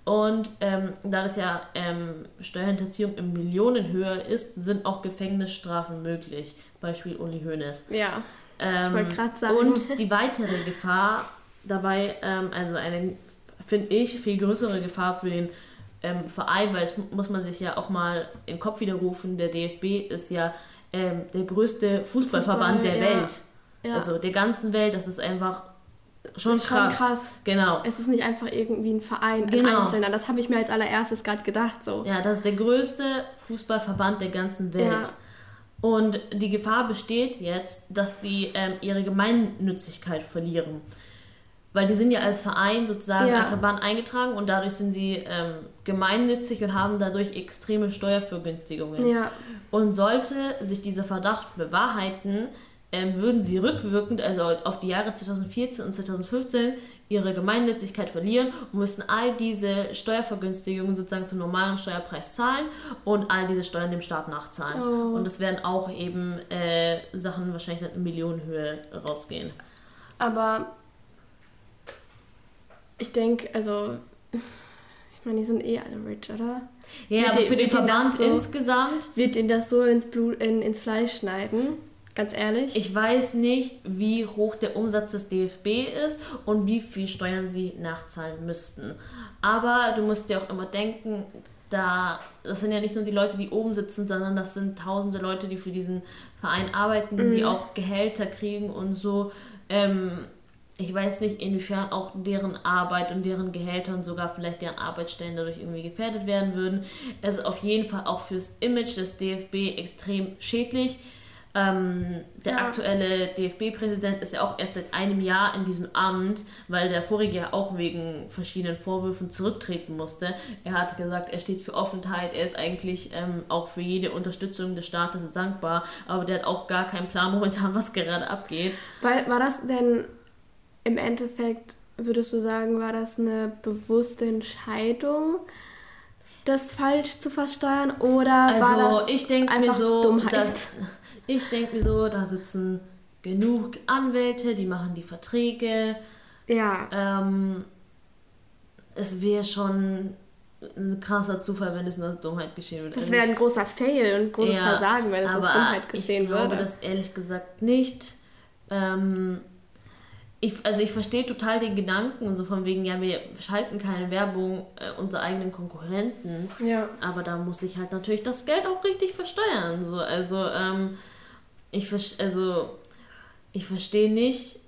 Und ähm, da das ja ähm, Steuerhinterziehung in Millionenhöhe ist, sind auch Gefängnisstrafen möglich. Beispiel Uli Hoeneß. Ja. Ähm, Ich wollte gerade sagen. Und die weitere Gefahr dabei, ähm, also eine, finde ich, viel größere Gefahr für den ähm, Verein, weil es mu- muss man sich ja auch mal in den Kopf widerrufen, der DFB ist ja ähm, der größte Fußballverband Fußball, der ja. Welt. Ja. Also der ganzen Welt, das ist einfach schon ist krass. Schon krass. Genau. Es ist nicht einfach irgendwie ein Verein, ein Genau. Einzelner. Das habe ich mir als allererstes gerade gedacht. So. Ja, das ist der größte Fußballverband der ganzen Welt. Ja. Und die Gefahr besteht jetzt, dass die ähm, ihre Gemeinnützigkeit verlieren. Weil die sind ja als Verein sozusagen Ja. als Verband eingetragen und dadurch sind sie ähm, gemeinnützig und haben dadurch extreme Steuervergünstigungen. Ja. Und sollte sich dieser Verdacht bewahrheiten, ähm, würden sie rückwirkend, also auf die Jahre 2014 und 2015, ihre Gemeinnützigkeit verlieren und müssten all diese Steuervergünstigungen sozusagen zum normalen Steuerpreis zahlen und all diese Steuern dem Staat nachzahlen. Oh. Und es werden auch eben äh, Sachen wahrscheinlich dann in Millionenhöhe rausgehen. Aber ich denke, also, ich meine, die sind eh alle rich, oder? Ja, Wird aber die- für den Verband so, insgesamt. Wird ihnen das so ins, Blut, in, ins Fleisch schneiden? Ganz ehrlich? Ich weiß nicht, wie hoch der Umsatz des DFB ist und wie viel Steuern sie nachzahlen müssten. Aber du musst dir auch immer denken, da das sind ja nicht nur die Leute, die oben sitzen, sondern das sind tausende Leute, die für diesen Verein arbeiten, die Mhm. auch Gehälter kriegen und so. Ähm, ich weiß nicht, inwiefern auch deren Arbeit und deren Gehälter und sogar vielleicht deren Arbeitsstellen dadurch irgendwie gefährdet werden würden. Es ist auf jeden Fall auch fürs Image des DFB extrem schädlich. Ähm, der Ja. aktuelle DFB-Präsident ist ja auch erst seit einem Jahr in diesem Amt, weil der vorige ja auch wegen verschiedenen Vorwürfen zurücktreten musste. Er hat gesagt, er steht für Offenheit, er ist eigentlich ähm, auch für jede Unterstützung des Staates dankbar, aber der hat auch gar keinen Plan momentan, was gerade abgeht. War, war das denn im Endeffekt, würdest du sagen, war das eine bewusste Entscheidung, das falsch zu versteuern? Oder war Also das ich denke mir so, Dummheit? dass, ich denke mir so, da sitzen genug Anwälte, die machen die Verträge. Ja. Ähm, es wäre schon ein krasser Zufall, wenn es nur aus Dummheit geschehen würde. Das wäre ein großer Fail und ein großes Ja, Versagen, wenn es aus Dummheit geschehen ich glaube würde. das ehrlich gesagt nicht. Ähm, ich, also ich verstehe total den Gedanken, so von wegen, ja, wir schalten keine Werbung äh, unserer eigenen Konkurrenten. Ja. Aber da muss ich halt natürlich das Geld auch richtig versteuern. So. Also, ähm, ich, also, ich verstehe nicht,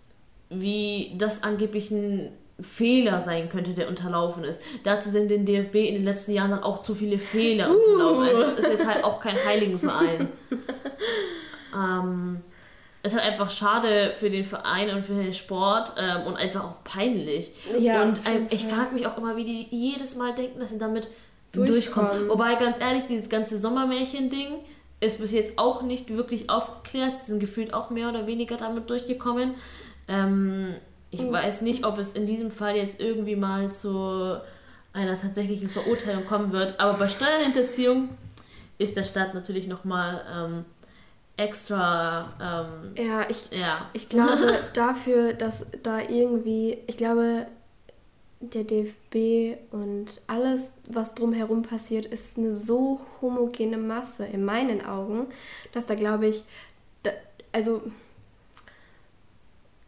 wie das angeblich ein Fehler sein könnte, der unterlaufen ist. Dazu sind den DFB in den letzten Jahren dann auch zu viele Fehler Uh. unterlaufen. Also es ist halt auch kein Heiligenverein. ähm, ist halt einfach schade für den Verein und für den Sport ähm, und einfach auch peinlich. Ja, und ähm, ich frage mich auch immer, wie die jedes Mal denken, dass sie damit Durchkommen. durchkommen. Wobei, ganz ehrlich, dieses ganze Sommermärchen-Ding ist bis jetzt auch nicht wirklich aufgeklärt. Sie sind gefühlt auch mehr oder weniger damit durchgekommen. Ähm, ich Mhm. weiß nicht, ob es in diesem Fall jetzt irgendwie mal zu einer tatsächlichen Verurteilung kommen wird. Aber bei Steuerhinterziehung ist der Staat natürlich nochmal ähm, extra. Ähm, Ja, ich, ja. ich glaube dafür, dass da irgendwie, ich glaube, der DFB und alles, was drumherum passiert, ist eine so homogene Masse in meinen Augen, dass da glaube ich, da, also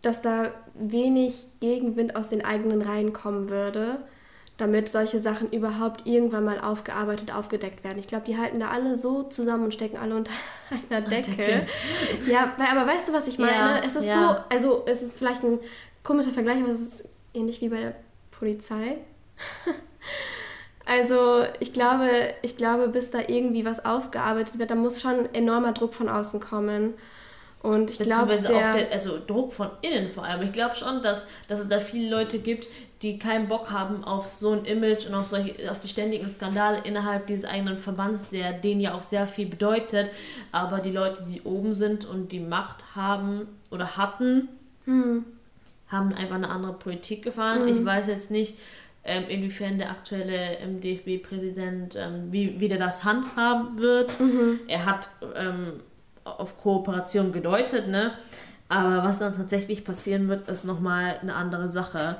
dass da wenig Gegenwind aus den eigenen Reihen kommen würde, damit solche Sachen überhaupt irgendwann mal aufgearbeitet, aufgedeckt werden. Ich glaube, die halten da alle so zusammen und stecken alle unter einer Decke. Decke. Ja, weil, aber weißt du, was ich meine? Ja, es ist ja. so, also es ist vielleicht ein komischer Vergleich, aber es ist ähnlich wie bei der Polizei. Also ich glaube, ich glaube, bis da irgendwie was aufgearbeitet wird, da muss schon enormer Druck von außen kommen. Und ich glaube, der, auch der, also Druck von innen vor allem. Ich glaube schon, dass, dass es da viele Leute gibt, die keinen Bock haben auf so ein Image und auf, solche, auf die ständigen Skandale innerhalb dieses eigenen Verbands, der denen ja auch sehr viel bedeutet. Aber die Leute, die oben sind und die Macht haben oder hatten, hm, haben einfach eine andere Politik gefahren. Mhm. Ich weiß jetzt nicht, ähm, inwiefern der aktuelle ähm, DFB-Präsident, ähm, wie, wie der das handhaben wird. Mhm. Er hat ähm, auf Kooperation gedeutet, ne? Aber was dann tatsächlich passieren wird, ist nochmal eine andere Sache.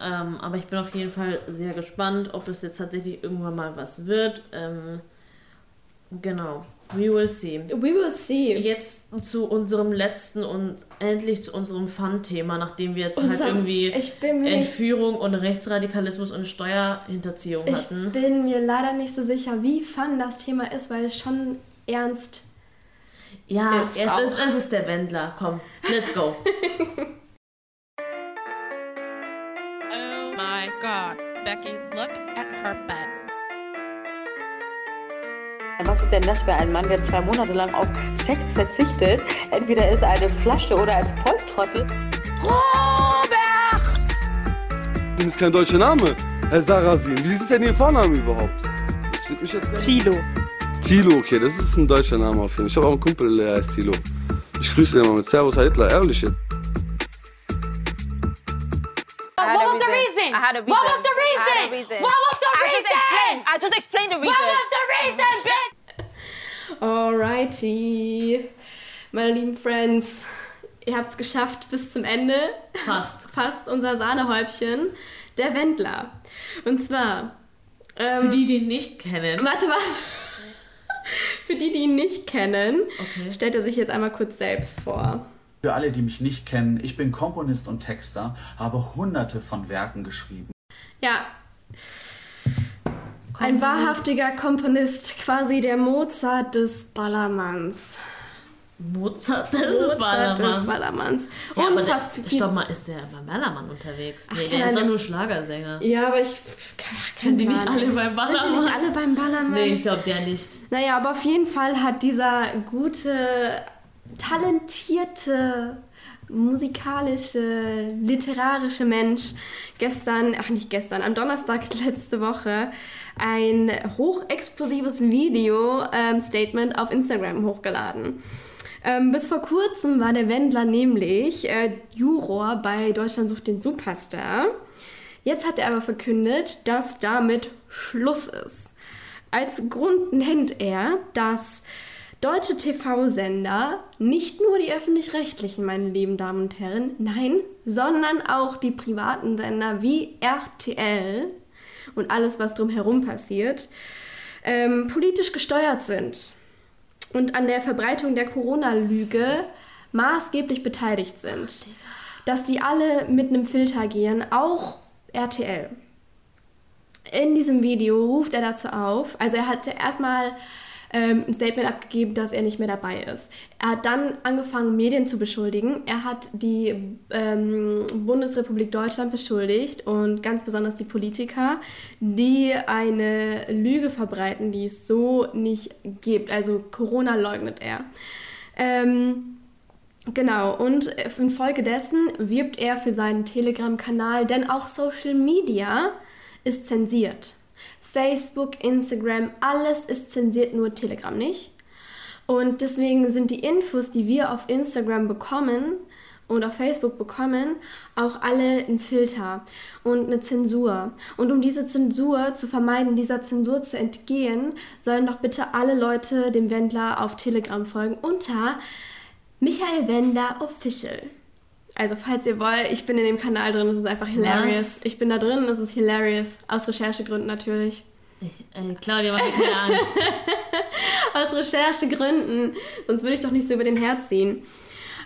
Ähm, aber ich bin auf jeden Fall sehr gespannt, ob es jetzt tatsächlich irgendwann mal was wird. Ähm, genau. We will see. We will see. Jetzt zu unserem letzten und endlich zu unserem Fun-Thema, nachdem wir jetzt Unser- halt irgendwie ich mir nicht- Entführung und Rechtsradikalismus und Steuerhinterziehung ich hatten. bin mir leider nicht so sicher, wie fun das Thema ist, weil es schon ernst Ja, ist es ist, es ist der Wendler. Komm, let's go. Oh my god. Becky, look at her bed. Was ist denn das für ein Mann, der zwei Monate lang auf Sex verzichtet? Entweder ist er eine Flasche oder ein Volltrottel. Robert! Das ist kein deutscher Name. Herr Sarasin, wie ist denn Ihr Vorname überhaupt? Das wird mich jetzt Tilo. Tilo, okay, das ist ein deutscher Name auf jeden Fall. Ich habe auch einen Kumpel, der heißt Tilo. Ich grüße ihn immer mit Servus, Herr Hitler, ehrlich jetzt. What was the reason? I had a reason. What was the reason? What was the reason? just explained. I just explained the reason. What was the reason, bitch? Alrighty. Meine lieben Friends, ihr habt es geschafft bis zum Ende. Fast. Fast unser Sahnehäubchen. Der Wendler. Und zwar. Ähm, Für die, die ihn nicht kennen. Warte, warte. Für die, die ihn nicht kennen, Okay. stellt er sich jetzt einmal kurz selbst vor. Für alle, die mich nicht kennen, ich bin Komponist und Texter, habe hunderte von Werken geschrieben. Ja. Ein wahrhaftiger Komponist, quasi der Mozart des Ballermanns. Mozart des Mozart Ballermanns. des Ballermanns. Ja, Unfassbar. der, stopp mal, ist der beim Ballermann unterwegs? Nee, Ach, der ist doch nur Schlagersänger. Ja, aber ich. Sind die nicht alle beim Ballermann? Sind die nicht alle beim Ballermann? Nee, ich glaube der nicht. Naja, aber auf jeden Fall hat dieser gute, talentierte, musikalische, literarische Mensch gestern, ach nicht gestern, am Donnerstag letzte Woche ein hochexplosives Video-Statement auf Instagram hochgeladen. Ähm, bis vor kurzem war der Wendler nämlich äh, Juror bei Deutschland sucht den Superstar. Jetzt hat er aber verkündet, dass damit Schluss ist. Als Grund nennt er, dass deutsche TV-Sender, nicht nur die öffentlich-rechtlichen, meine lieben Damen und Herren, nein, sondern auch die privaten Sender wie RTL und alles, was drumherum passiert, ähm, politisch gesteuert sind und an der Verbreitung der Corona-Lüge maßgeblich beteiligt sind. Dass die alle mit einem Filter gehen, auch RTL. In diesem Video ruft er dazu auf, also er hat erstmal ähm, ein Statement abgegeben, dass er nicht mehr dabei ist. Er hat dann angefangen, Medien zu beschuldigen. Er hat die ähm, Bundesrepublik Deutschland beschuldigt und ganz besonders die Politiker, die eine Lüge verbreiten, die es so nicht gibt. Also Corona leugnet er. Ähm, Genau, und infolgedessen wirbt er für seinen Telegram-Kanal, denn auch Social Media ist zensiert. Facebook, Instagram, alles ist zensiert, nur Telegram nicht. Und deswegen sind die Infos, die wir auf Instagram bekommen und auf Facebook bekommen, auch alle ein Filter und eine Zensur. Und um diese Zensur zu vermeiden, dieser Zensur zu entgehen, sollen doch bitte alle Leute dem Wendler auf Telegram folgen unter Michael Wender Official. Also falls ihr wollt, ich bin in dem Kanal drin, es ist einfach hilarious. Was? Ich bin da drin, es ist hilarious. Aus Recherchegründen natürlich. Ich, äh, Claudia, mach mir keine Angst. Aus Recherchegründen. Sonst würde ich doch nicht so über den Herd ziehen.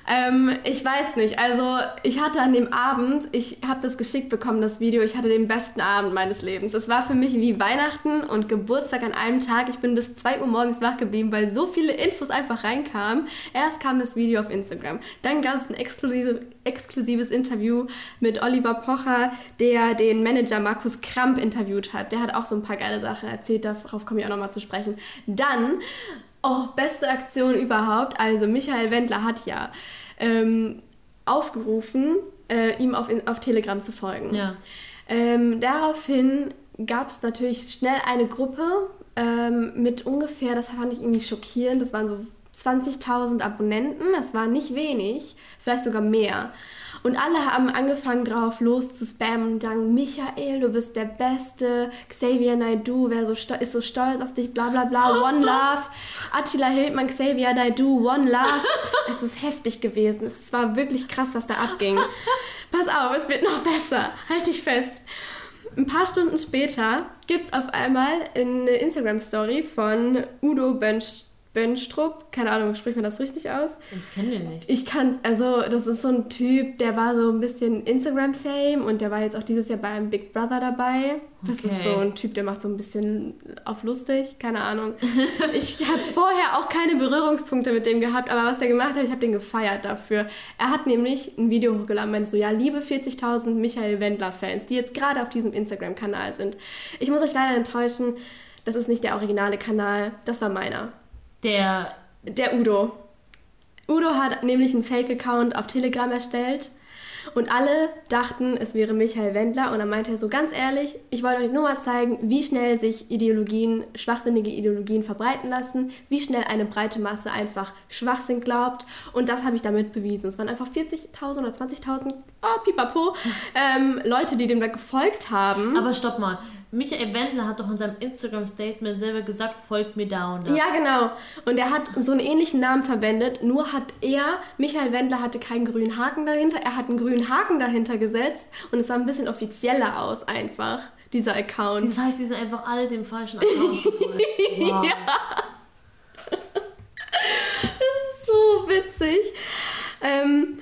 Ähm, ich weiß nicht. Also, ich hatte an dem Abend, ich habe das geschickt bekommen, das Video, ich hatte den besten Abend meines Lebens. Es war für mich wie Weihnachten und Geburtstag an einem Tag. Ich bin bis 2 Uhr morgens wach geblieben, weil so viele Infos einfach reinkamen. Erst kam das Video auf Instagram. Dann gab es ein exklusive, exklusives Interview mit Oliver Pocher, der den Manager Markus Kramp interviewt hat. Der hat auch so ein paar geile Sachen erzählt, darauf komme ich auch nochmal zu sprechen. Dann Oh, beste Aktion überhaupt. Also Michael Wendler hat ja ähm, aufgerufen, äh, ihm auf, auf Telegram zu folgen. Ja. Ähm, daraufhin gab es natürlich schnell eine Gruppe ähm, mit ungefähr, das fand ich irgendwie schockierend, das waren so 20.000 Abonnenten, das war nicht wenig, vielleicht sogar mehr. Und alle haben angefangen drauf los zu spammen und sagen, Michael, du bist der Beste, Xavier Naidoo wer so ist so stolz auf dich, bla bla bla, One Love, Attila Hildmann, Xavier Naidoo, One Love. es ist heftig gewesen, es war wirklich krass, was da abging. Pass auf, es wird noch besser, halt dich fest. Ein paar Stunden später gibt es auf einmal eine Instagram-Story von Udo Bönsch Bönstrup, keine Ahnung, spricht man das richtig aus? Ich kenne den nicht. Ich kann, also das ist so ein Typ, der war so ein bisschen Instagram-Fame und der war jetzt auch dieses Jahr beim Big Brother dabei. Das ist Okay. so ein Typ, der macht so ein bisschen auf lustig, keine Ahnung. ich habe vorher auch keine Berührungspunkte mit dem gehabt, aber was der gemacht hat, ich habe den gefeiert dafür. Er hat nämlich ein Video hochgeladen, meinte so, ja, liebe 40.000 Michael Wendler-Fans, die jetzt gerade auf diesem Instagram-Kanal sind. Ich muss euch leider enttäuschen, das ist nicht der originale Kanal, das war meiner. Der. Der Udo. Udo hat nämlich einen Fake-Account auf Telegram erstellt Und alle dachten, es wäre Michael Wendler. Und dann meinte er so ganz ehrlich, ich wollte euch nur mal zeigen, wie schnell sich Ideologien, schwachsinnige Ideologien verbreiten lassen, wie schnell eine breite Masse einfach Schwachsinn glaubt. Und das habe ich damit bewiesen. Es waren einfach 40.000 oder 20.000, oh, pipapo, ähm, Leute, die dem da gefolgt haben. Aber stopp mal. Michael Wendler hat doch in seinem Instagram-Statement selber gesagt, folgt mir da und da. Ja, genau. Und er hat so einen ähnlichen Namen verwendet, nur hat er, Michael Wendler hatte keinen grünen Haken dahinter, er hat einen grünen Haken dahinter gesetzt und es sah ein bisschen offizieller aus einfach, dieser Account. Das heißt, die sind einfach alle dem falschen Account gefolgt. Wow. ja. Das ist so witzig. Ähm,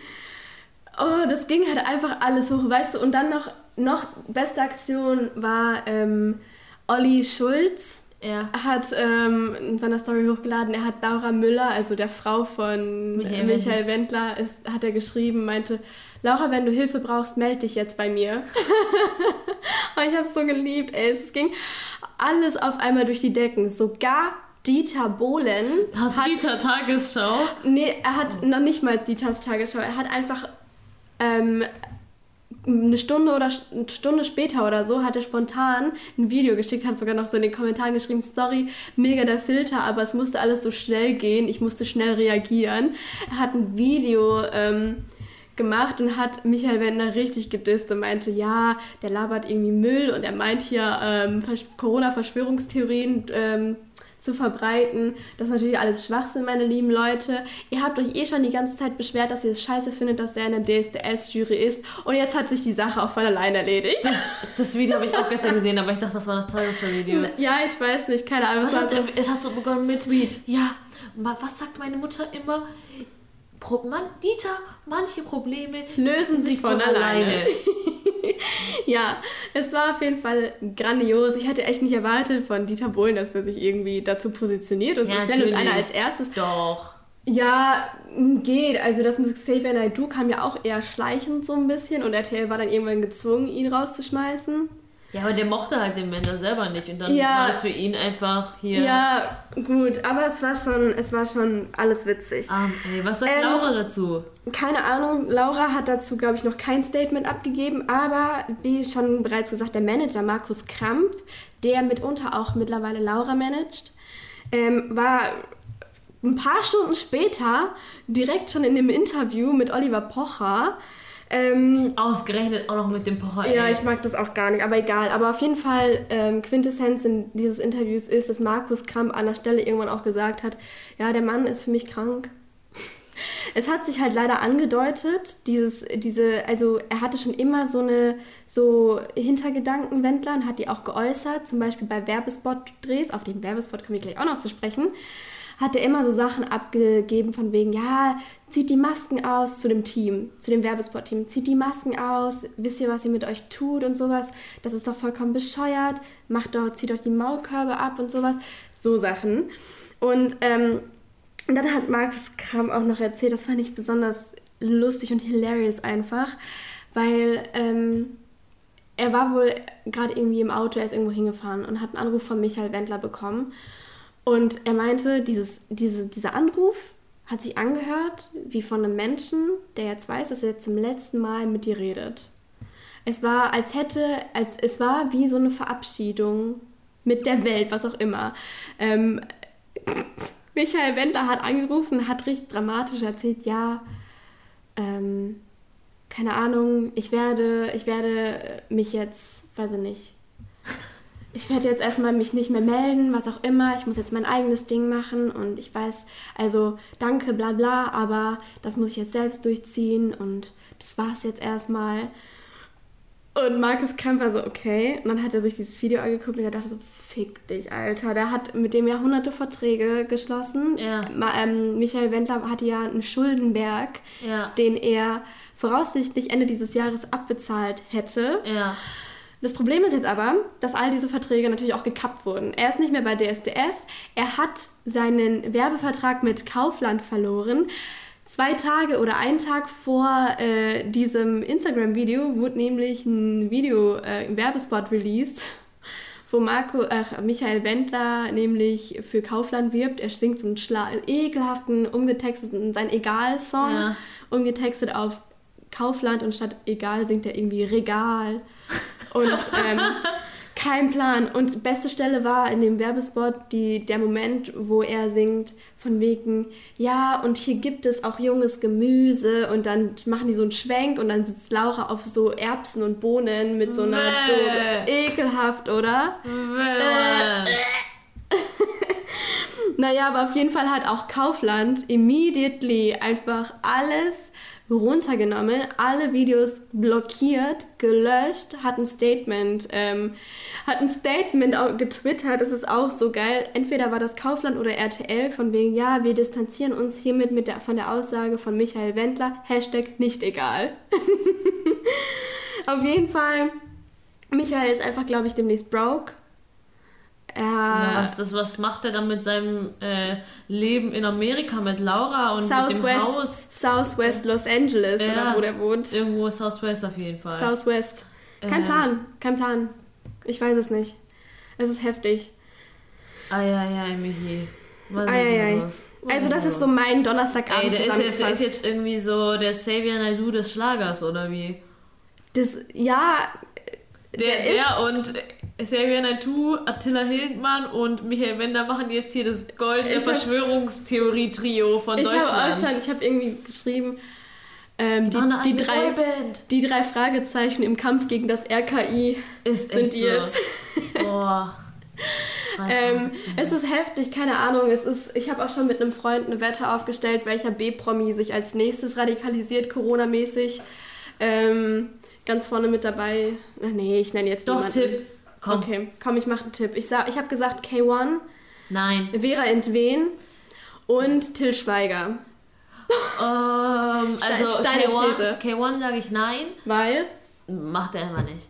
oh, das ging halt einfach alles hoch, weißt du, und dann noch noch beste Aktion war ähm, Olli Schulz. Er hat ähm, in seiner Story hochgeladen, er hat Laura Müller, also der Frau von Michael Michael, Wendler, ist, hat er geschrieben, meinte, Laura, wenn du Hilfe brauchst, melde dich jetzt bei mir. Und ich habe es so geliebt, ey. Es ging alles auf einmal durch die Decken. Sogar Dieter Bohlen. Hast hat, Dieter Tagesschau? Nee, er hat noch nicht mal Dieters Tagesschau. Er hat einfach ähm, eine Stunde oder eine Stunde später oder so hat er spontan ein Video geschickt, hat sogar noch so in den Kommentaren geschrieben, sorry, mega der Filter, aber es musste alles so schnell gehen, ich musste schnell reagieren. Er hat ein Video ähm, gemacht und hat Michael Wendler richtig gedisst und meinte, ja, der labert irgendwie Müll und er meint hier ähm, Corona-Verschwörungstheorien ähm, zu verbreiten. Das ist natürlich alles Schwachsinn, meine lieben Leute. Ihr habt euch eh schon die ganze Zeit beschwert, dass ihr es scheiße findet, dass der in der DSDS-Jury ist. Und jetzt hat sich die Sache auch von allein erledigt. Das, das Video habe ich auch gestern gesehen, aber ich dachte, das war das Tagesschau-Video. Ja, ich weiß nicht, keine Ahnung. Was so es hat so begonnen mit Sweet. Ja, was sagt meine Mutter immer? Pro, man, Dieter, manche Probleme lösen sich von, von alleine. alleine. ja, es war auf jeden Fall grandios. Ich hatte echt nicht erwartet von Dieter Bohlen, dass der sich irgendwie dazu positioniert und ja, so schnell und einer als erstes. Doch. Ja, geht. Also das mit Xavier Naidoo kam ja auch eher schleichend so ein bisschen und RTL war dann irgendwann gezwungen, ihn rauszuschmeißen. Ja, aber der mochte halt den Wender selber nicht und dann Ja. war das für ihn einfach hier. Ja, gut, aber es war schon, es war schon alles witzig. Ah, ey, was sagt Ähm, Laura dazu? Keine Ahnung, Laura hat dazu, glaube ich, noch kein Statement abgegeben, aber wie schon bereits gesagt, der Manager Markus Kramp, der mitunter auch mittlerweile Laura managt, ähm, war ein paar Stunden später direkt schon in dem Interview mit Oliver Pocher. Ähm, Ausgerechnet auch noch mit dem Pocher. ja, ey. ich mag das auch gar nicht, aber egal. Aber auf jeden Fall, ähm, Quintessenz in dieses Interviews ist, dass Markus Kramp an der Stelle irgendwann auch gesagt hat, ja, der Mann ist für mich krank. Es hat sich halt leider angedeutet, dieses, diese, also er hatte schon immer so eine, so Hintergedanken, Wendler, und hat die auch geäußert, zum Beispiel bei Werbespot-Drehs, auf den Werbespot kommen wir gleich auch noch zu sprechen, hat er immer so Sachen abgegeben von wegen, ja, zieht die Masken aus zu dem Team, zu dem Werbespot-Team, zieht die Masken aus, wisst ihr, was ihr mit euch tut und sowas, das ist doch vollkommen bescheuert, macht doch, zieht doch die Maulkörbe ab und sowas, so Sachen. Und ähm, dann hat Markus Kram auch noch erzählt, das fand ich besonders lustig und hilarious einfach, weil ähm, er war wohl gerade irgendwie im Auto, er ist irgendwo hingefahren und hat einen Anruf von Michael Wendler bekommen. Und er meinte, dieses, diese, dieser Anruf hat sich angehört wie von einem Menschen, der jetzt weiß, dass er zum letzten Mal mit dir redet. Es war, als hätte, als, es war wie so eine Verabschiedung mit der Welt, was auch immer. Ähm, Michael Wendler hat angerufen, hat richtig dramatisch erzählt, ja, ähm, keine Ahnung, ich werde, ich werde mich jetzt, weiß ich nicht, ich werde jetzt erstmal mich nicht mehr melden, was auch immer, ich muss jetzt mein eigenes Ding machen und ich weiß, also danke, bla bla, aber das muss ich jetzt selbst durchziehen und das war's jetzt erstmal. Und Markus Kramp war so, okay. Und dann hat er sich dieses Video angeguckt und er dachte so, fick dich, Alter. Der hat mit dem Jahrhunderte Verträge geschlossen. Ja. Ähm, Michael Wendler hatte ja einen Schuldenberg, Ja. den er voraussichtlich Ende dieses Jahres abbezahlt hätte. Ja. Das Problem ist jetzt aber, dass all diese Verträge natürlich auch gekappt wurden. Er ist nicht mehr bei DSDS. Er hat seinen Werbevertrag mit Kaufland verloren. Zwei Tage oder einen Tag vor äh, diesem Instagram-Video wurde nämlich ein Video, äh, ein Werbespot released, wo Marco, ach, Michael Wendler nämlich für Kaufland wirbt. Er singt so einen ekelhaften, umgetexteten, sein Egal-Song, Ja. umgetextet auf Kaufland und statt egal singt er irgendwie Regal. Und ähm, kein Plan. Und beste Stelle war in dem Werbespot die, der Moment, wo er singt von wegen, ja, und hier gibt es auch junges Gemüse und dann machen die so einen Schwenk und dann sitzt Laura auf so Erbsen und Bohnen mit so einer. Dose. Ekelhaft, oder? Bäh. Naja, aber auf jeden Fall hat auch Kaufland immediately einfach alles runtergenommen, alle Videos blockiert, gelöscht, hat ein Statement, ähm, hat ein Statement auch getwittert, das ist auch so geil. Entweder war das Kaufland oder RTL von wegen, ja, wir distanzieren uns hiermit mit der, von der Aussage von Michael Wendler, Hashtag nicht egal. auf jeden Fall, Michael ist einfach, glaube ich, demnächst broke. Ja, was, das, was macht er dann mit seinem äh, Leben in Amerika mit Laura und mit dem Southwest, Haus? Southwest Los Angeles oder wo der wohnt. Irgendwo Southwest auf jeden Fall. Southwest. Kein Ähm. Plan, kein Plan. Ich weiß es nicht. Es ist heftig. Eieiei, Michi. Was ist denn los? Was Also das ist so mein Donnerstagabend Ey, der ist jetzt, der ist jetzt irgendwie so der Xavier Naidoo des Schlagers, oder wie? Das, ja, Der, der ist- der und Xavier Naidoo, Attila Hildmann und Michael Wender machen jetzt hier das goldene hab- Verschwörungstheorie-Trio von ich Deutschland. auch schon, ich habe irgendwie geschrieben, ähm, die, die, eigene drei, die drei Fragezeichen im Kampf gegen das RKI Ist sind echt die so. jetzt. Boah. Ähm, es ist heftig, keine Ahnung. Es ist, ich habe auch schon mit einem Freund eine Wette aufgestellt, welcher B-Promi sich als nächstes radikalisiert, Corona-mäßig. Ähm, ganz vorne mit dabei. Ach nee, ich nenne jetzt Doch, niemanden. Tipp. Komm. Okay, komm, ich mache einen Tipp. Ich, sag- ich habe gesagt K1, Nein. Vera Entwen und Till Schweiger. Ähm, also steile K1, These. K1 sage ich nein. Weil? Macht er immer nicht.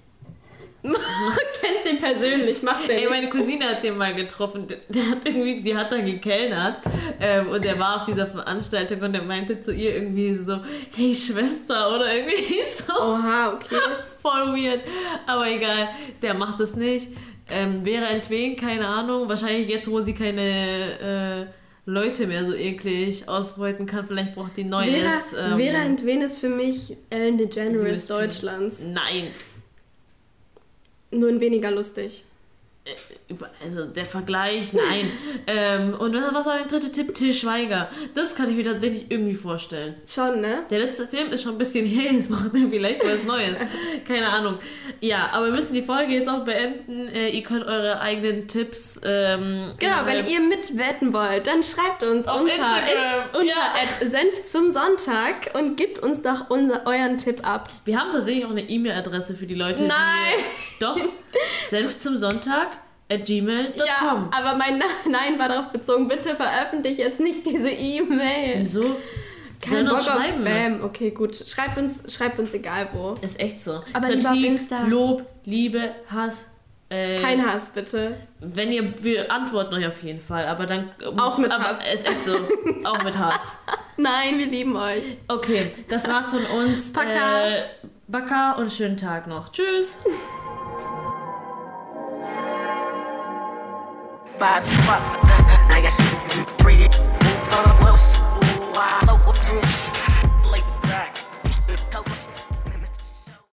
Kennst ihn persönlich, macht der Ey, meine Cousine hat den mal getroffen. Der, hat irgendwie, die hat da gekellnert ähm, und der war auf dieser Veranstaltung und der meinte zu ihr irgendwie so, hey Schwester oder irgendwie so. Oha, okay. Voll weird. Aber egal, der macht das nicht. Ähm, wäre entwen, keine Ahnung. Wahrscheinlich jetzt, wo sie keine äh, Leute mehr so eklig ausbeuten kann, vielleicht braucht die neues. Vera, ähm, Vera Entwen ist für mich Ellen DeGeneres. Deutschlands. Nein. Nur in weniger lustig. Über- Also der Vergleich, nein. ähm, und was, war der dritte Tipp? Till Schweiger. Das kann ich mir tatsächlich irgendwie vorstellen. Schon, ne? Der letzte Film ist schon ein bisschen her, jetzt macht er vielleicht was Neues. Keine Ahnung. Ja, aber wir müssen die Folge jetzt auch beenden. Äh, ihr könnt eure eigenen Tipps. Ähm, Genau, wenn ihr mitwetten wollt, dann schreibt uns Auf unter, Instagram, unter ja. at Senf zum Sonntag und gebt uns doch unser, euren Tipp ab. Wir haben tatsächlich auch eine E-Mail-Adresse für die Leute, Nein! die. Doch, senf zum Sonntag at gmail.com. Ja, aber mein Na- Nein war darauf bezogen, bitte veröffentliche jetzt nicht diese E-Mail. Wieso? Kein Bock auf schreiben. Spam. Okay, gut. Schreibt uns, schreibt uns egal wo. Ist echt so. Aber Insta. Lob, Liebe, Hass. Äh, Kein Hass, bitte. Wenn ihr, wir antworten euch auf jeden Fall, aber dann. Auch mit aber Hass. Ist echt so. auch mit Hass. Nein, wir lieben euch. Okay, das war's von uns. Paka. Äh, Baka und schönen Tag noch. Tschüss. bad fuck. I got shit, pretty,